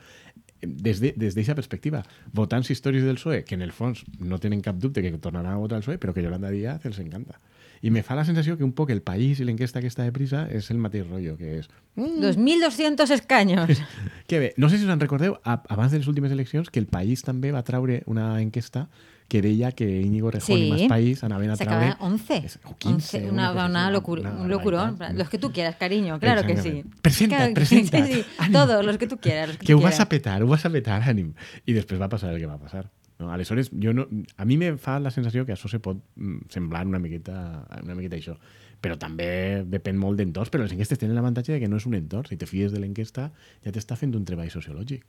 des d'aquesta de, perspectiva. Votants històrics del PSOE, que en el fons no tenen cap dubte que tornaran a votar el PSOE, però que Yolanda Díaz els encanta. I me fa la sensació que un poc el país i l'enquesta aquesta de prisa és el mateix rotllo, que és 2.200 escaños. (laughs) que bé, no sé si us en recordeu, a, abans de les últimes eleccions, que el País també va traure una enquesta que deia que Íñigo Rejón Sí. i Más País anaven a Se traure... acaba 11. Es- o 15, 11, una, una así, locura- una un locurón. Los que tú quieras, cariño, claro que sí. Presenta, Claro presenta. sí, sí. Todos, los que tú quieras. Los que, que tú ho vas quieras. a petar, ho vas a petar, ànim. I després va passar el que va passar. No? Aleshores, jo no, a mi me fa la sensació que això se pot mm, semblar una miqueta, una miqueta això. Però també depèn molt d'entorns, però les enquestes tenen l'avantatge de que no és un entorn. Si te fies de l'enquesta, ja t'està fent un treball sociològic.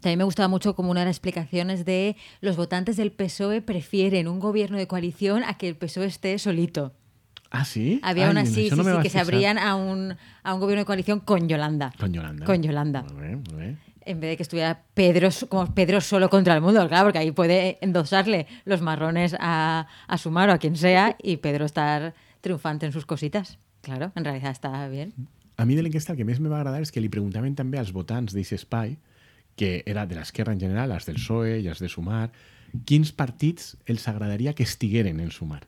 También me gustaba mucho como una de las explicaciones de los votantes del PSOE prefieren un gobierno de coalición a que el PSOE esté solito. Ah, sí? Había una sí, sí, no que se abrían a un, a un gobierno de coalición con Yolanda. Con Yolanda. Con Yolanda. Molt bé, molt bé. En vez de que estuviera Pedro como Pedro solo contra el mundo, claro, porque ahí puede endosarle los marrones a, a Sumar o a quien sea y Pedro estar triunfante en sus cositas. Claro, en realidad está bien. A mi de l'enquesta el que més me va agradar és que li preguntaven també als votants d'aquest espai, que era de l'esquerra en general, els del PSOE i els de Sumar, quins partits els agradaria que estigueren en Sumar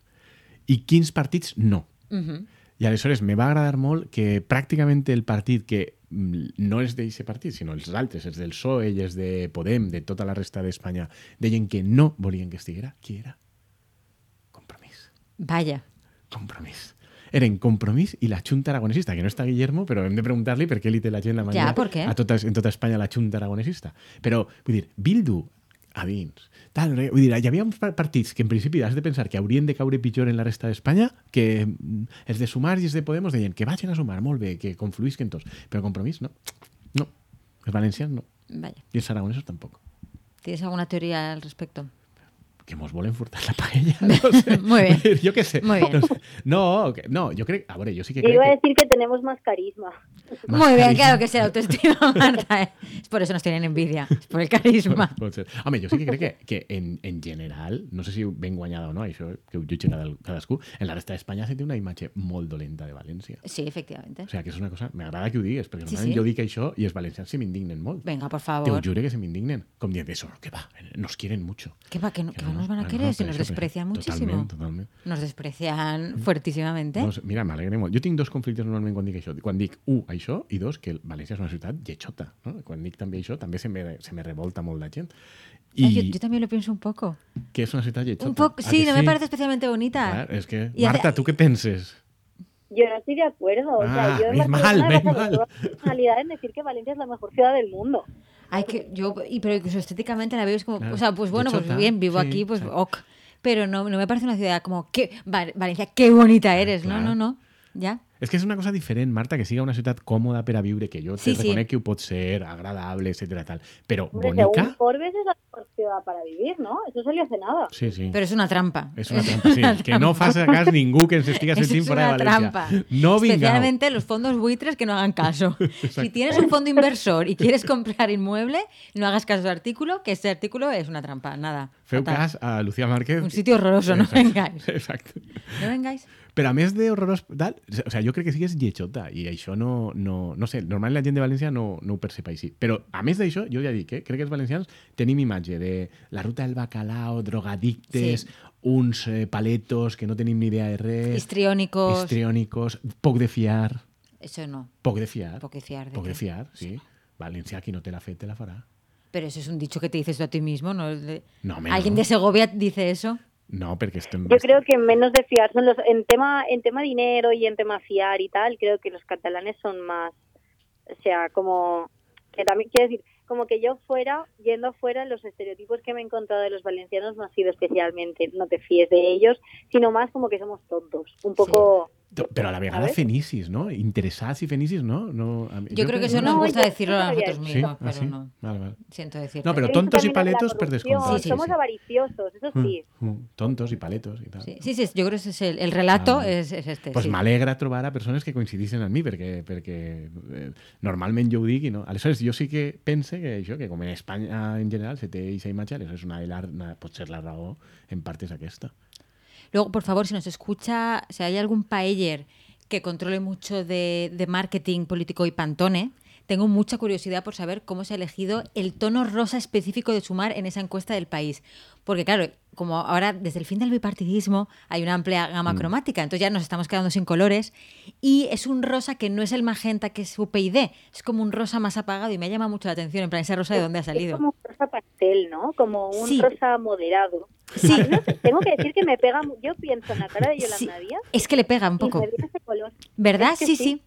i quins partits no. Ujú. I aleshores me va agradar molt que pràcticament el partit que mm, no és d'aquest partit, sinó els altres, els del PSOE i els de Podem, de tota la resta d'Espanya, deien que no volien que estiguera. Qui era? Compromís. Vaya. Compromís. Eren Compromís i la Junta Aragonesista, que no està Guillermo, però hem de preguntar-li per què li té la gent la mania Ja, a tota, en tota Espanya la Junta Aragonesista. Però, vull dir, Bildu a dins. Tal, vull dir, hi havia uns partits que en principi has de pensar que haurien de caure pitjor en la resta d'Espanya, que mm, els de Sumar i els de Podemos deien que vagin a sumar, molt bé, que confluïsquen tots. Però Compromís, no. No. Els valencians, no. Vaya. I els aragonesos, tampoc. ¿Tienes alguna teoría al respecto? Que mos volen furtar la paella. (laughs) No (laughs) sé. Muy bien. (laughs) Jo què sé. Muy bien. No, sé. no, jo crec... A jo sí que Yo iba a decir que tenemos más carisma. Más Muy bien, carisma. claro que sea autoestima, Marta. ¿eh? Es por eso nos tienen envidia, es por el carisma. Home, jo sí que crec que, que en, en general, no sé si ben guanyada o no, això que ho jutge cada, cadascú, en la resta d'Espanya se té una imatge molt dolenta de València. Sí, efectivamente. O sigui, que és una cosa... M'agrada que ho digues, perquè Sí, normalment sí. jo dic això i els valencians se m'indignen molt. Venga, por Te ho favor. jure que se m'indignen. Com dient, eso, que va, nos quieren mucho. ¿Qué va? ¿Que no, que no, nos van a no, querer no, si nos desprecian muchísimo? Totalment, totalment. Nos desprecian fuertísimamente. No, mira, m'alegra molt. Jo tinc dos conflictes normalment quan dic això. Quan dic, un, això, i dos, que València és una ciutat lletjota. No? Quan dic també això, també se me, se me revolta molt la gent. Ay, yo, yo también lo pienso un poco. que és una ciutat lletjota. Un poco, ¿A sí, no me parece especialmente bonita. Clar, és que... Y hace- Marta, ¿tú qué penses? Yo no estoy de acuerdo. O sea, Ah, yo en mal, mal. en decir que Valencia es la mejor ciudad del mundo. Ay, que yo, y, pero incluso estéticamente la veo es como, Claro, o sea, pues bueno, pues bien, vivo sí, aquí, pues sí. ok. pero no, no me parece una ciudad como, que Valencia, qué bonita eres. Clar. No, no, no. Ja. És que és una cosa diferent, Marta, que siga una ciutat còmoda per a viure, que jo te Sí, sí. reconec que ho pot ser, agradable, etcètera, tal. Però Hombre, bonica... Forbes es mejor ciudad para vivir, ¿no? Eso salió hace nada. Sí, sí. Pero es una trampa. És una trampa, sí. (laughs) Que no faci cas ningú que ens estiga (laughs) Eso sentint es fora de una València. trampa. No. Especialmente los fondos buitres que no hagan caso. (laughs) si tienes un fondo inversor y quieres comprar inmueble, no hagas caso de artículo, que ese artículo es una trampa. Nada. Feu fatal. cas a Lucía Márquez. Un sitio horroroso, no vengáis. Exacte. No vengáis. Però a més de horrorós, tal, o sea, jo crec que sí que és lletjota i això no, no, no sé, normalment la gent de València no, no ho percep així. Però a més d'això, jo ja dic, eh, crec que els valencians tenim imatge de la ruta del bacalao, drogadictes, Sí. uns eh, paletos que no tenim ni idea de res, Histriónicos. histriònicos, poc de fiar, Eso no. poc de fiar, Poc de fiar, ¿de poc de fiar, sí. Valencià, qui no te l'ha fet, te la farà. Pero eso es un dicho que te dices tú a ti mismo, ¿no? De- No, home, ¿Alguien no. de Segovia dice eso? No, perquè estem... Yo creo que menos de fiar son los en tema en tema dinero y en tema fiar y tal, creo que los catalanes son más o sea, como que también quiero decir, como que yo fuera yendo afuera los estereotipos que me he encontrado de los valencianos no ha sido especialmente no te fíes de ellos, sino más como que somos tontos, un poco Però a la vegada ¿sabes? fenicis, no? Interessats i fenicis, no? no a mi- Yo creo que eso no, nos gusta yo decirlo a nosotros Sí? mismos, Ah, pero sí? no. Vale, vale. Siento decir. No, pero tontos y paletos per corrupción, descomptat. Sí, sí, somos sí. avariciosos, eso sí. Mm, Tontos i paletos i tal. Sí, sí, sí, yo creo que ese es el, el relato, Ah, es, es este. pues sí. m'alegra trobar a persones que coincidissin amb mi, perquè, perquè eh, normalment jo ho dic i no. Aleshores, jo sí que pense que això, que com en Espanya en general se té aquesta imatge, aleshores una, de la- una, pot ser la raó en part és aquesta. Luego, por favor, si nos escucha, si hay algún paeller que controle mucho de, de marketing político y pantone, tengo mucha curiosidad por saber cómo se ha elegido el tono rosa específico de sumar en esa encuesta del país. Porque, claro, como ahora desde el fin del bipartidismo hay una amplia gama cromática, entonces ya nos estamos quedando sin colores. Y es un rosa que no es el magenta que es UPyD, es como un rosa más apagado y me llama mucho la atención. En plan, ese rosa de dónde ha Es salido. como un rosa pastel, ¿no? Como un Sí. rosa moderado. Sí. No tengo que decir que me pega, yo pienso en la cara de Yolanda Sí, Díaz es que le pega un y poco. me viene ese color. ¿Verdad? Es que sí, sí.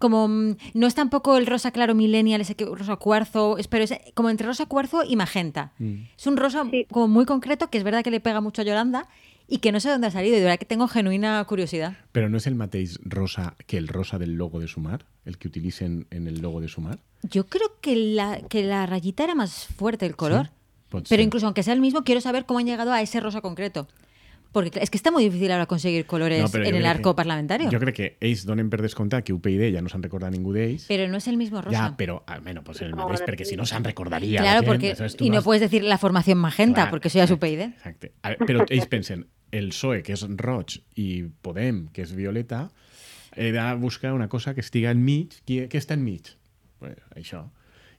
Como mm, no es tampoco el rosa claro millennial, ese que rosa cuarzo, es- pero es como entre rosa cuarzo y magenta. Mm. Es un rosa Sí. como muy concreto que es verdad que le pega mucho a Yolanda y que no sé dónde ha salido y de verdad que tengo genuina curiosidad. Però no és el mateix rosa que el rosa del logo de Sumar, el que utilitzen en el logo de Sumar? Yo creo que la, que la rayita era más fuerte el color. Sí, pot pero ser. incluso aunque sea el mismo, quiero saber cómo han llegado a ese rosa concreto. Porque es que está muy difícil ahora conseguir colores però en el arco que- parlamentario. Jo crec que ells donen per descomptat que UPyD ja no se'n recorda ningú d'ells. Pero no es el mismo rosa. Ja, però, almenys, pot ser el mateix, perquè si no se'n recordaria. la Claro, gent, porque. Y no vas- puedes decir la formación magenta, Clar, porque eso es exacte, UPyD. Exacte. A Però ells pensen, el PSOE, que és roig, i Podem, que és violeta, he de buscar una cosa que estiga enmig. Qui, què està enmig? Pues, això.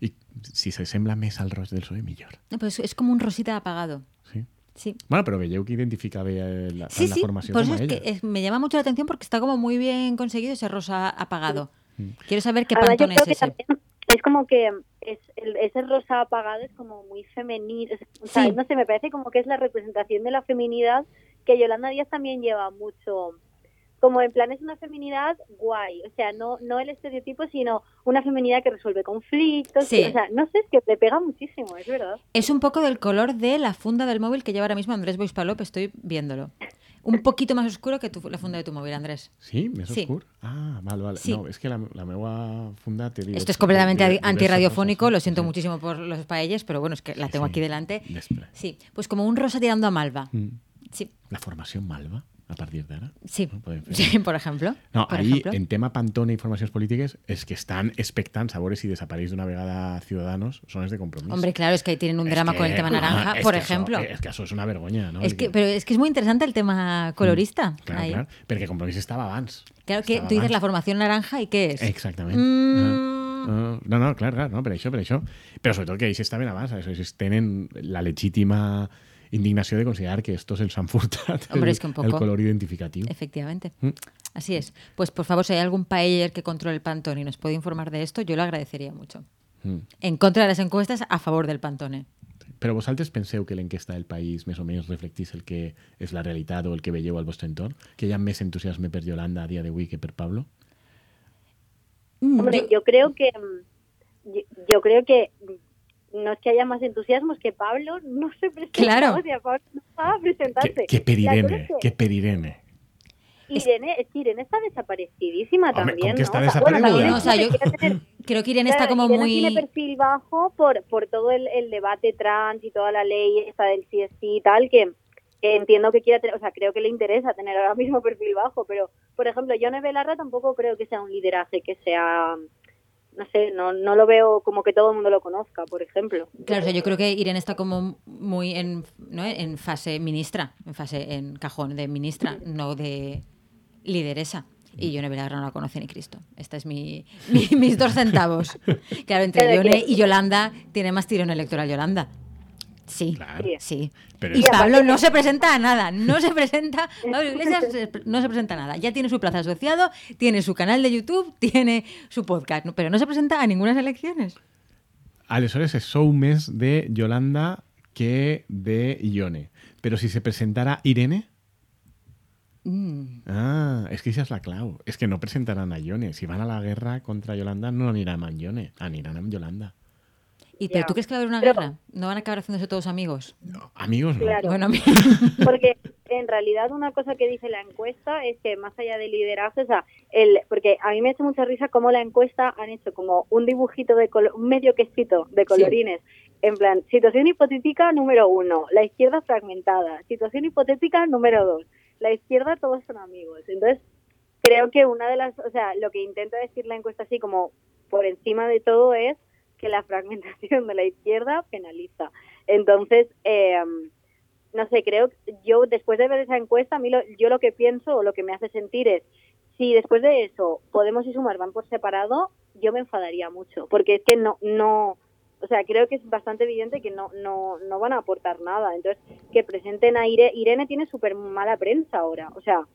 I si s'assembla més al roig del PSOE, millor. No, es como un rosita apagado. Sí? Bueno, veieu que identifica bé eh, la, Sí, la sí, formació por com eso a es ella. que es- me llama mucho la atención porque está como muy bien conseguido ese rosa apagado. Mm. Quiero saber qué yo pantone creo es que ese. también es como que es, el- ese rosa apagado es como muy femenino. o sea, Sí. No sé, me parece como que es la representación de la feminidad que Yolanda Díaz también lleva mucho. Como en plan es una feminidad guay, o sea, no no el estereotipo, sino una feminidad que resuelve conflictos. Sí. que- o sea, no sé, es que le pega muchísimo, es verdad. Es un poco del color de la funda del móvil que lleva ahora mismo Andrés Boispalop, estoy viéndolo. Un poquito más oscuro que tu- la funda de tu móvil, Andrés. Sí? Més Sí. oscur? Ah, val, val. Sí. No, és que la, la meva funda té... Esto es completamente diverses antirradiofónico, lo siento sí. muchísimo por los paelles, pero bueno, es que la tengo sí. aquí delante. Sí, pues como un rosa tirando a malva. Mm. Sí, La formació malva, a partir d'ara? sí, No fer. sí, por ejemplo. No, por ahí, ejemplo. en tema Pantone i formacions polítiques, és que estan expectants a veure si desapareix d'una vegada Ciudadanos, els de compromís. Hombre, claro, es que ahí tienen un Es drama que- con el tema (laughs) naranja, es por que eso- ejemplo. es que eso és una vergonya, no? Es que, pero es que es muy interesante el tema colorista. Clar, ahí. clar, perquè Compromís estava abans. Claro que tú dices abans. la formación naranja y qué es. Exactament. Mm. Ah, ah, no, no, clar, clar, no, per això, per això. Però sobretot que ells estaven abans, ells tenen la legítima indignació de considerar que estos els han furtat (laughs) Hombre, el, es que un poco- el color identificatiu. Efectivamente. Mm. Así es. Pues por favor, si hay algún paeller que controle el Pantone y nos puede informar de esto, yo lo agradecería mucho. Mm. En contra de las encuestas, a favor del Pantone. Però vosaltres penseu que l'enquesta del país més o menys reflectís el que és la realitat o el que veieu al vostre entorn? Que hi ha més entusiasme per Yolanda a dia d'avui que per Pablo? Mm, Hombre, yo- yo creo que mm, yo, yo creo que mm, no es que haya más entusiasmo, es que Pablo no se presenta. Claro. O sea, Pablo no va a presentarse. Que, que La cosa perirene. Irene, es que Irene está desaparecidísima Hombre, también, ¿con qué ¿no? está O sea, bueno, O sea, yo (laughs) creo que Irene está como Irene muy... tiene perfil bajo por, por todo el, el debate trans y toda la ley esta del CSI y tal, que, que entiendo que quiera tener, o sea, creo que le interesa tener ahora mismo (laughs) perfil bajo, pero, por ejemplo, Yone Belarra tampoco creo que sea un lideraje que sea, no sé, no, no lo veo como que todo el mundo lo conozca, por ejemplo. Claro, o sea, yo creo que Irene está como muy en, ¿no? en fase ministra, en fase en cajón de ministra, no de lideresa. Y Yone Belarra no la conoce ni Cristo. Esta es mi, mi- mis dos centavos. (laughs) Claro, entre Yone y Yolanda tiene más tirón electoral Yolanda. Sí, Claro. sí. Pero y es- Pablo no se presenta a nada, no se presenta, (laughs) Pablo Iglesias no se presenta a nada. Ya tiene su plaza asociado, tiene su canal de YouTube, tiene su podcast, pero no se presenta a ninguna elecciones. Aleshores es sou més de Yolanda que de Ione. Pero si se presentara Irene... Mm. Ah, és que això és la clau. És que no presentaran a Ione. Si van a la guerra contra Yolanda, no aniran amb Ione, aniran amb Yolanda. ¿Y, ¿Pero tú crees que va a haber una Pero- guerra? ¿No van a acabar haciéndose todos amigos? No, amigos no. Claro. Bueno, (laughs) (laughs) Porque en realidad una cosa que dice la encuesta es que más allá del liderazgo, o sea, el, porque a mí me ha hecho mucha risa cómo la encuesta han hecho como un dibujito de colo- un medio quesito de colorines. En plan, situación hipotética número uno, la izquierda fragmentada. Situación hipotética número dos, la izquierda todos son amigos. Entonces, creo que una de las, o sea, lo que intenta decir la encuesta así como por encima de todo es que la fragmentación de la izquierda penaliza. Entonces, eh, no sé, creo yo después de ver esa encuesta, a mí lo- yo lo que pienso o lo que me hace sentir es, si después de eso Podemos y Sumar van por separado, yo me enfadaría mucho, porque es que no, no, o sea, creo que es bastante evidente que no, no, no van a aportar nada. Entonces, que presenten a Irene, Irene tiene súper mala prensa ahora, o sea,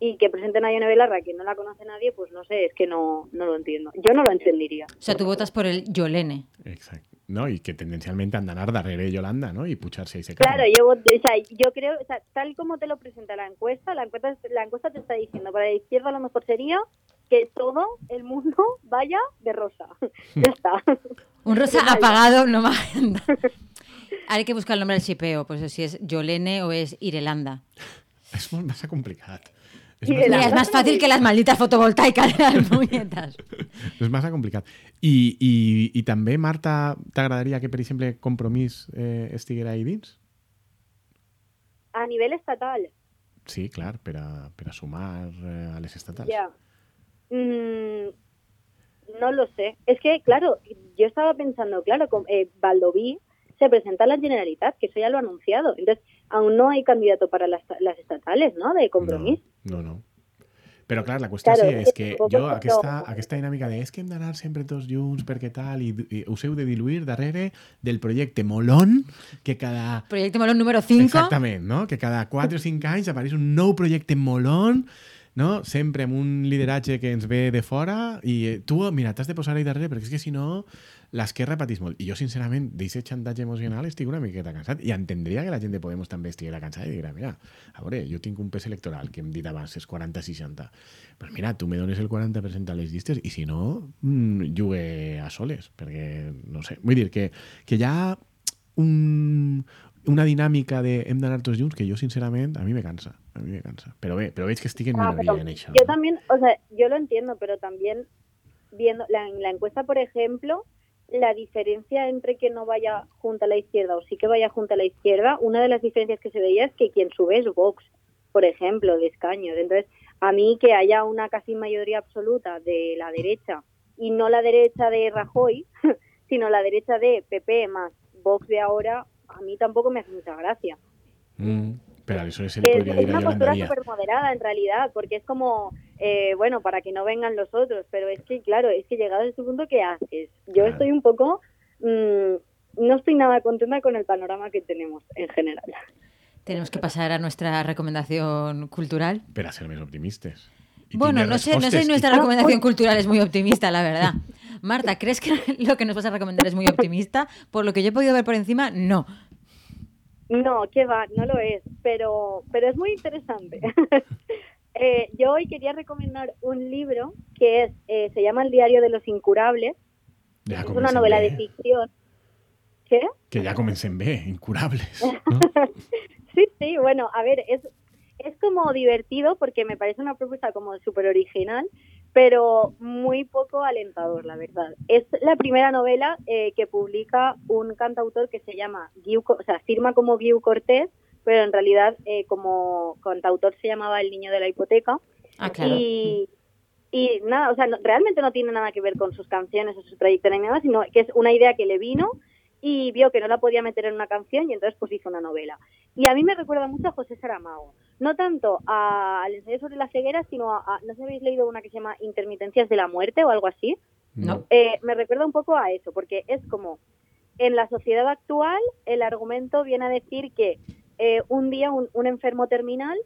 y que presenten a Ione Belarra, que no la conoce nadie, pues no sé, es que no, no lo entiendo. Yo no lo entendería. o sea, tú votas por el Yolene. Exacte. No, i que tendencialment han d'anar darrere Yolanda, no? I pujar-se i se Claro, yo, o sea, yo creo, o sea, tal como te lo presenta la encuesta, la encuesta, la encuesta te está diciendo, para la izquierda a lo mejor sería que todo el mundo vaya de rosa. (laughs) ya (laughs) está. Un rosa apagado no a. Ahora hay que buscar el nombre del chipeo, pues si es Yolene o es Irelanda. És molt massa Mira, es más fácil que las malditas fotovoltaicas de las puñetas. (laughs) és massa complicat. I, i, I també, Marta, t'agradaria que, per exemple, Compromís eh, estiguera ahí dins? A nivel estatal, Sí, clar, per a, per a sumar eh, a les estatals. ya. Mm, no lo sé. Es que, claro, yo estaba pensando, claro, con, eh, Valdoví se presenta la Generalitat, que eso ya lo ha anunciado. Entonces, aún no hay candidato para las, las estatales, ¿no? De compromiso. No, no. no. Però, clar, la qüestió Claro, és que jo aquesta, aquesta dinàmica de és que hem d'anar sempre tots junts perquè tal i, i us heu de diluir darrere del projecte Molón que cada... Proyecto Molón número 5. Exactament, no? Que cada 4 o 5 anys apareix un nou projecte Molón no? sempre amb un lideratge que ens ve de fora i eh, tu, mira, t'has de posar ahí darrere perquè és que si no l'esquerra patís molt. I jo, sincerament, d'aquest xantatge emocional estic una miqueta cansat i entendria que la gent de Podemos també estiguera cansada i dirà, mira, a veure, jo tinc un pes electoral que hem dit abans, és 40-60. Pues mira, tu me dones el 40% a les llistes i si no, mm, jugue a soles, perquè, no sé, vull dir que, que hi ha un, una dinàmica de hem d'anar tots junts que jo, sincerament, a mi me cansa. A mi me cansa. Però bé, però veig que estic en Ah, minoria pero en. Yo también, o sea, yo lo entiendo, pero también viendo la, en la encuesta, por ejemplo, la diferencia entre que no vaya junto a la izquierda o sí que vaya junto a la izquierda, una de las diferencias que se veía es que quien sube es Vox, por ejemplo, de escaños. Entonces, a mí que haya una casi mayoría absoluta de la derecha y no la derecha de Rajoy, (laughs) sino la derecha de PP más Vox de ahora, a mí tampoco me hace mucha gracia. Mm, se li Es, es dir a una postura súper moderada en realidad, porque es como, eh, bueno, para que no vengan los otros, pero es que, claro, es que llegado a este punto, ¿qué haces? Yo Claro. estoy un poco, mm, no estoy nada contenta con el panorama que tenemos en general. Tenemos que pasar a nuestra recomendación cultural. Per a ser més optimistes. I Bueno, no sé, no sé si nuestra Ah, recomendación cultural es muy optimista, la verdad. (laughs) Marta, ¿crees que (laughs) lo que nos vas a recomendar es muy optimista? Por lo que yo he podido ver por encima, no. No, que va, no lo es, pero, pero es muy interesante. (laughs) Eh, yo hoy quería recomendar un libro que es, eh, se llama El diario de los incurables, es una novela de ficción. ¿Qué? Que ja comencem bé, incurables. No? (laughs) Sí, sí, bueno, a ver, es, es como divertido porque me parece una propuesta como súper original, pero muy poco alentador, la verdad. Es la primera novela eh, que publica un cantautor que se llama Guiu, o sea, firma como Guiu Cortés, pero en realidad eh, como cantautor se llamaba El Niño de la Hipoteca. Ah, claro. Y, y nada, o sea, no- realmente no tiene nada que ver con sus canciones o su trayectoria ni nada, sino que es una idea que le vino y vio que no la podía meter en una canción y entonces pues hizo una novela. Y a mí me recuerda mucho a José Saramago. No tanto a- al ensayo sobre la ceguera, sino a, a- ¿no sé si habéis leído una que se llama Intermitencias de la muerte o algo así? No. Eh, me recuerda un poco a eso, porque es como en la sociedad actual el argumento viene a decir que eh, un día un, un enfermo terminal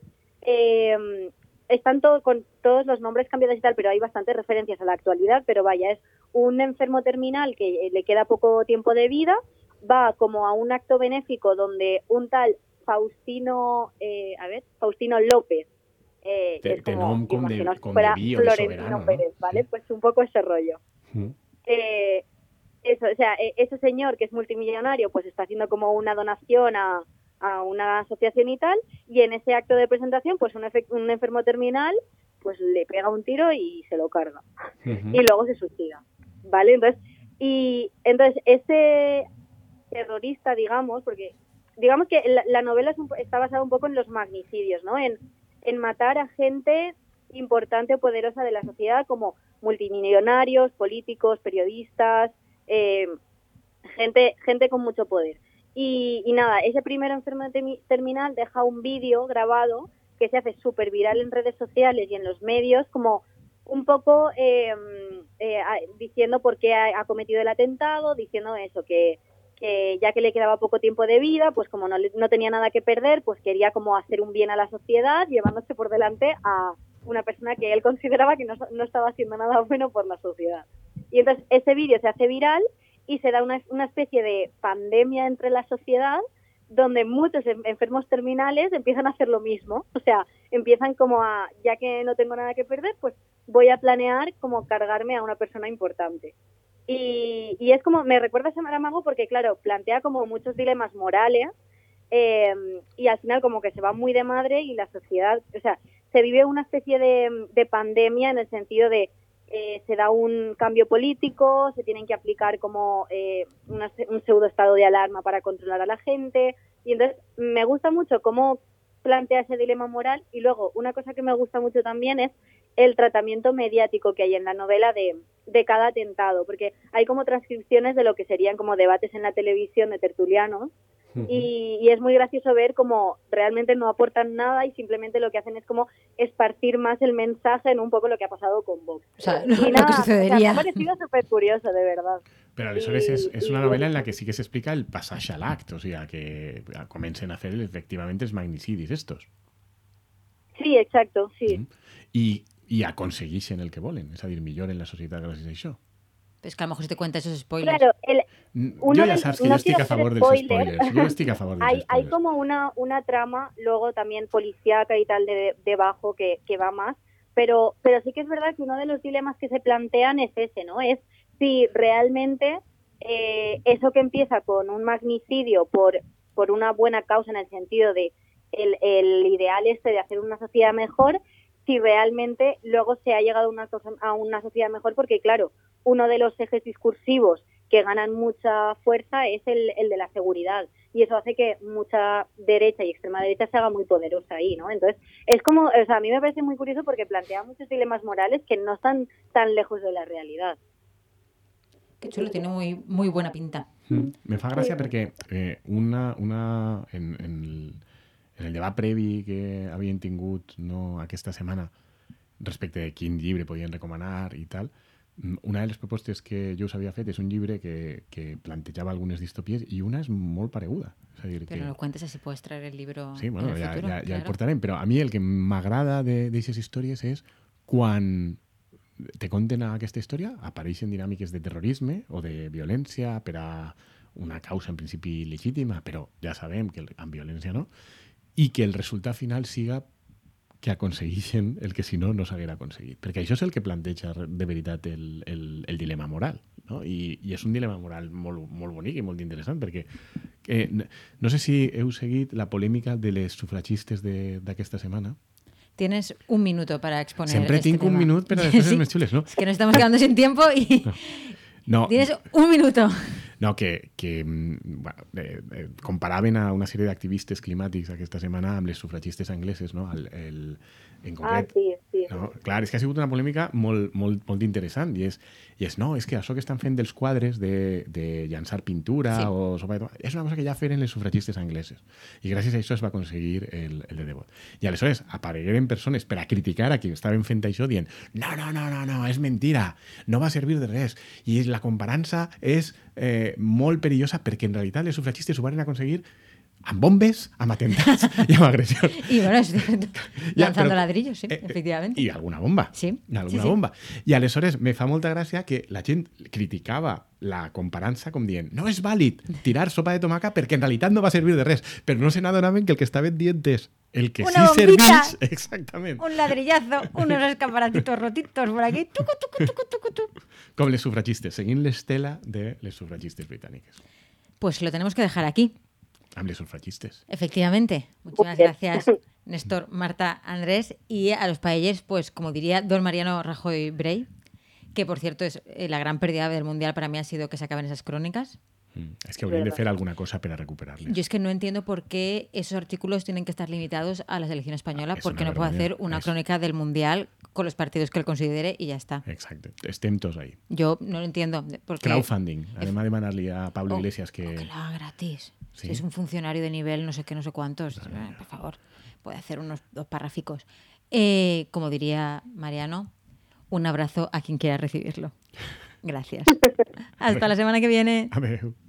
eh, están todo, con todos los nombres cambiados y tal, pero hay bastantes referencias a la actualidad, pero vaya, es un enfermo terminal que eh, le queda poco tiempo de vida, va como a un acto benéfico donde un tal Faustino, eh, a ver, Faustino López, eh, Te- es como, de- que de o de Florentino. Pérez, ¿vale? Sí. Pues un poco ese rollo. Mm. Eh, eso, o sea, eh, ese señor que es multimillonario, pues está haciendo como una donación a, a una asociación y tal, y en ese acto de presentación, pues un, un enfermo terminal, pues le pega un tiro y se lo carga y luego se suicida, ¿vale? Entonces, y entonces ese terrorista, digamos, porque digamos que la, la novela es un está basada un poco en los magnicidios, ¿no? En, en matar a gente importante o poderosa de la sociedad como multimillonarios, políticos, periodistas, eh, gente, gente con mucho poder. Y, y nada, ese primer enfermo terminal deja un vídeo grabado que se hace súper viral en redes sociales y en los medios, como un poco eh, eh, a- diciendo por qué ha, ha cometido el atentado, diciendo eso, que, que ya que le quedaba poco tiempo de vida, pues como no, no tenía nada que perder, pues quería como hacer un bien a la sociedad, llevándose por delante a una persona que él consideraba que no, no estaba haciendo nada (laughs) bueno por la sociedad. Y entonces ese vídeo se hace viral y se da una, una especie de pandemia entre la sociedad donde muchos en- enfermos terminales empiezan a hacer lo mismo. O sea, empiezan como a, ya que no tengo nada que perder, pues voy a planear como cargarme a una persona importante. Y, y es como, me recuerda a Saramago porque, claro, plantea como muchos dilemas morales eh, y al final como que se va muy de madre y la sociedad, o sea, se vive una especie de, de pandemia en el sentido de eh, se da un cambio político, se tienen que aplicar como eh, una- un pseudo estado de alarma para controlar a la gente. Y entonces me gusta mucho cómo plantea ese dilema moral. Y luego una cosa que me gusta mucho también es el tratamiento mediático que hay en la novela de, de cada atentado, porque hay como transcripciones de lo que serían como debates en la televisión de tertulianos y, y es muy gracioso ver como realmente no aportan nada y simplemente lo que hacen es como esparcir más el mensaje en un poco lo que ha pasado con Vox. O sea, Y lo, lo nada, que o sea, sucedería. me ha parecido súper curioso, de verdad. Pero I- és i una bueno. novel·la en la que sí que s'explica el passatge a l'acte, o sigui, que comencen a fer efectivament els magnicidis estos. Sí, exacto, sí. Mm. I, i aconsegueixen el que volen, és a dir, milloren la societat gràcies a això. Pues que a lo mejor si te cuenta esos spoilers. Claro, Uno ja del- saps que no quiero a favor dels spoiler. spoilers. A favor (laughs) hay, hay como una, una trama luego también policíaca y tal de, debajo que, que va más, pero, pero sí que es verdad que uno de los dilemas que se plantean es ese, ¿no? Es si realmente eh, eso que empieza con un magnicidio por, por una buena causa en el sentido de el, el ideal este de hacer una sociedad mejor, si realmente luego se ha llegado a una, cosa- a una sociedad mejor, porque claro, uno de los ejes discursivos que ganan mucha fuerza es el, el de la seguridad. Y eso hace que mucha derecha y extrema derecha se haga muy poderosa ahí, ¿no? Entonces, es como, o sea, a mí me parece muy curioso porque plantea muchos dilemas morales que no están tan lejos de la realidad. Qué chulo, tiene muy, muy buena pinta. Mm. Me fa gràcia perquè eh, una, una, en, en, el, en el debat previ que havien tingut no, aquesta setmana respecte de quin llibre podien recomanar i tal, mm, una de les propostes que jo us havia fet és un llibre que, que plantejava algunes distopies i una és molt pareguda. És a dir, Pero que... no cuentes así puedes traer el libro Sí, bueno, en el ja, futuro. ja, ja el claro. portarem, però a mi el que m'agrada d'aquestes històries és quan te conten aquesta història, apareixen dinàmiques de terrorisme o de violència per a una causa en principi legítima, però ja sabem que amb violència no, i que el resultat final siga que aconsegueixen el que si no no s'haguera aconseguit. Perquè això és el que planteja de veritat el, el, el dilema moral. no? I, i és un dilema moral molt, molt bonic i molt interessant, perquè eh, n- no sé si heu seguit la polèmica de les sufragistes d'aquesta setmana. Tienes un minuto para exponer. Siempre este tengo un tema. minuto para las (laughs) cosas más chulas, ¿no? Es que nos estamos quedando sin tiempo y No, tienes un minuto. No, que, que mm, bueno, eh, eh, comparaven a una sèrie d'activistes climàtics aquesta setmana amb les sufragistes angleses, no? El, el, en Ah, concret, sí. No? Clar, és que ha sigut una polèmica molt, molt, molt interessant i és, i és, no, és que això que estan fent dels quadres de, de llançar pintura Sí. o sopa de és una cosa que ja feren les sufragistes angleses i gràcies a això es va aconseguir el, el de debot. I aleshores aparegueren persones per a criticar a qui estaven fent això dient no, no, no, no, no, és mentira, no va servir de res i la comparança és eh, molt perillosa perquè en realitat les sufragistes ho van aconseguir amb bombes, amb atentats i (laughs) amb agressions. (laughs) Y bueno, es (laughs) cierto. Lanzando però- ladrillos, sí, eh, eh, efectivamente. I alguna bomba. Sí, alguna sí, sí. bomba. I aleshores me fa molta gràcia que la gent criticava la comparança com dient no és vàlid tirar sopa de tomaca perquè en realitat no va servir de res, però no se n'adonaven que el que estaven dient és el que Una sí servís... Exactament. Un ladrillazo, unos escaparatitos rotitos por aquí. Tucu, tucu, tucu, tucu, tucu. Com les sufragistes, seguint l'estela de les sufragistes britàniques. Pues lo tenemos que dejar aquí. Amb les sufragistes. Efectivamente. Muchísimas gracias, (laughs) Néstor, Marta, Andrés. Y a los paellers, pues como diría don Mariano Rajoy Brey, que por cierto es eh, la gran pérdida del Mundial para mí ha sido que se acaben esas crónicas. Mm. És que haurien de fer alguna cosa per a recuperar-les. Yo es que no entiendo por qué esos artículos tienen que estar limitados a la selección española, Es porque no puedo vergüenza. hacer una Es- crónica del Mundial con los partidos que él considere y ya está. Exacte. Estem tots ahí. Yo no lo entiendo. Porque Crowdfunding. Anem a demanar-li a Pablo Oh, Iglesias que... o que lo haga gratis. Sí. Si es un funcionario de nivel no sé qué, no sé cuántos, eh, por favor, puede hacer unos dos párraficos. Eh, como diría Mariano, un abrazo a quien quiera recibirlo. (laughs) Gracias. Hasta la semana que viene.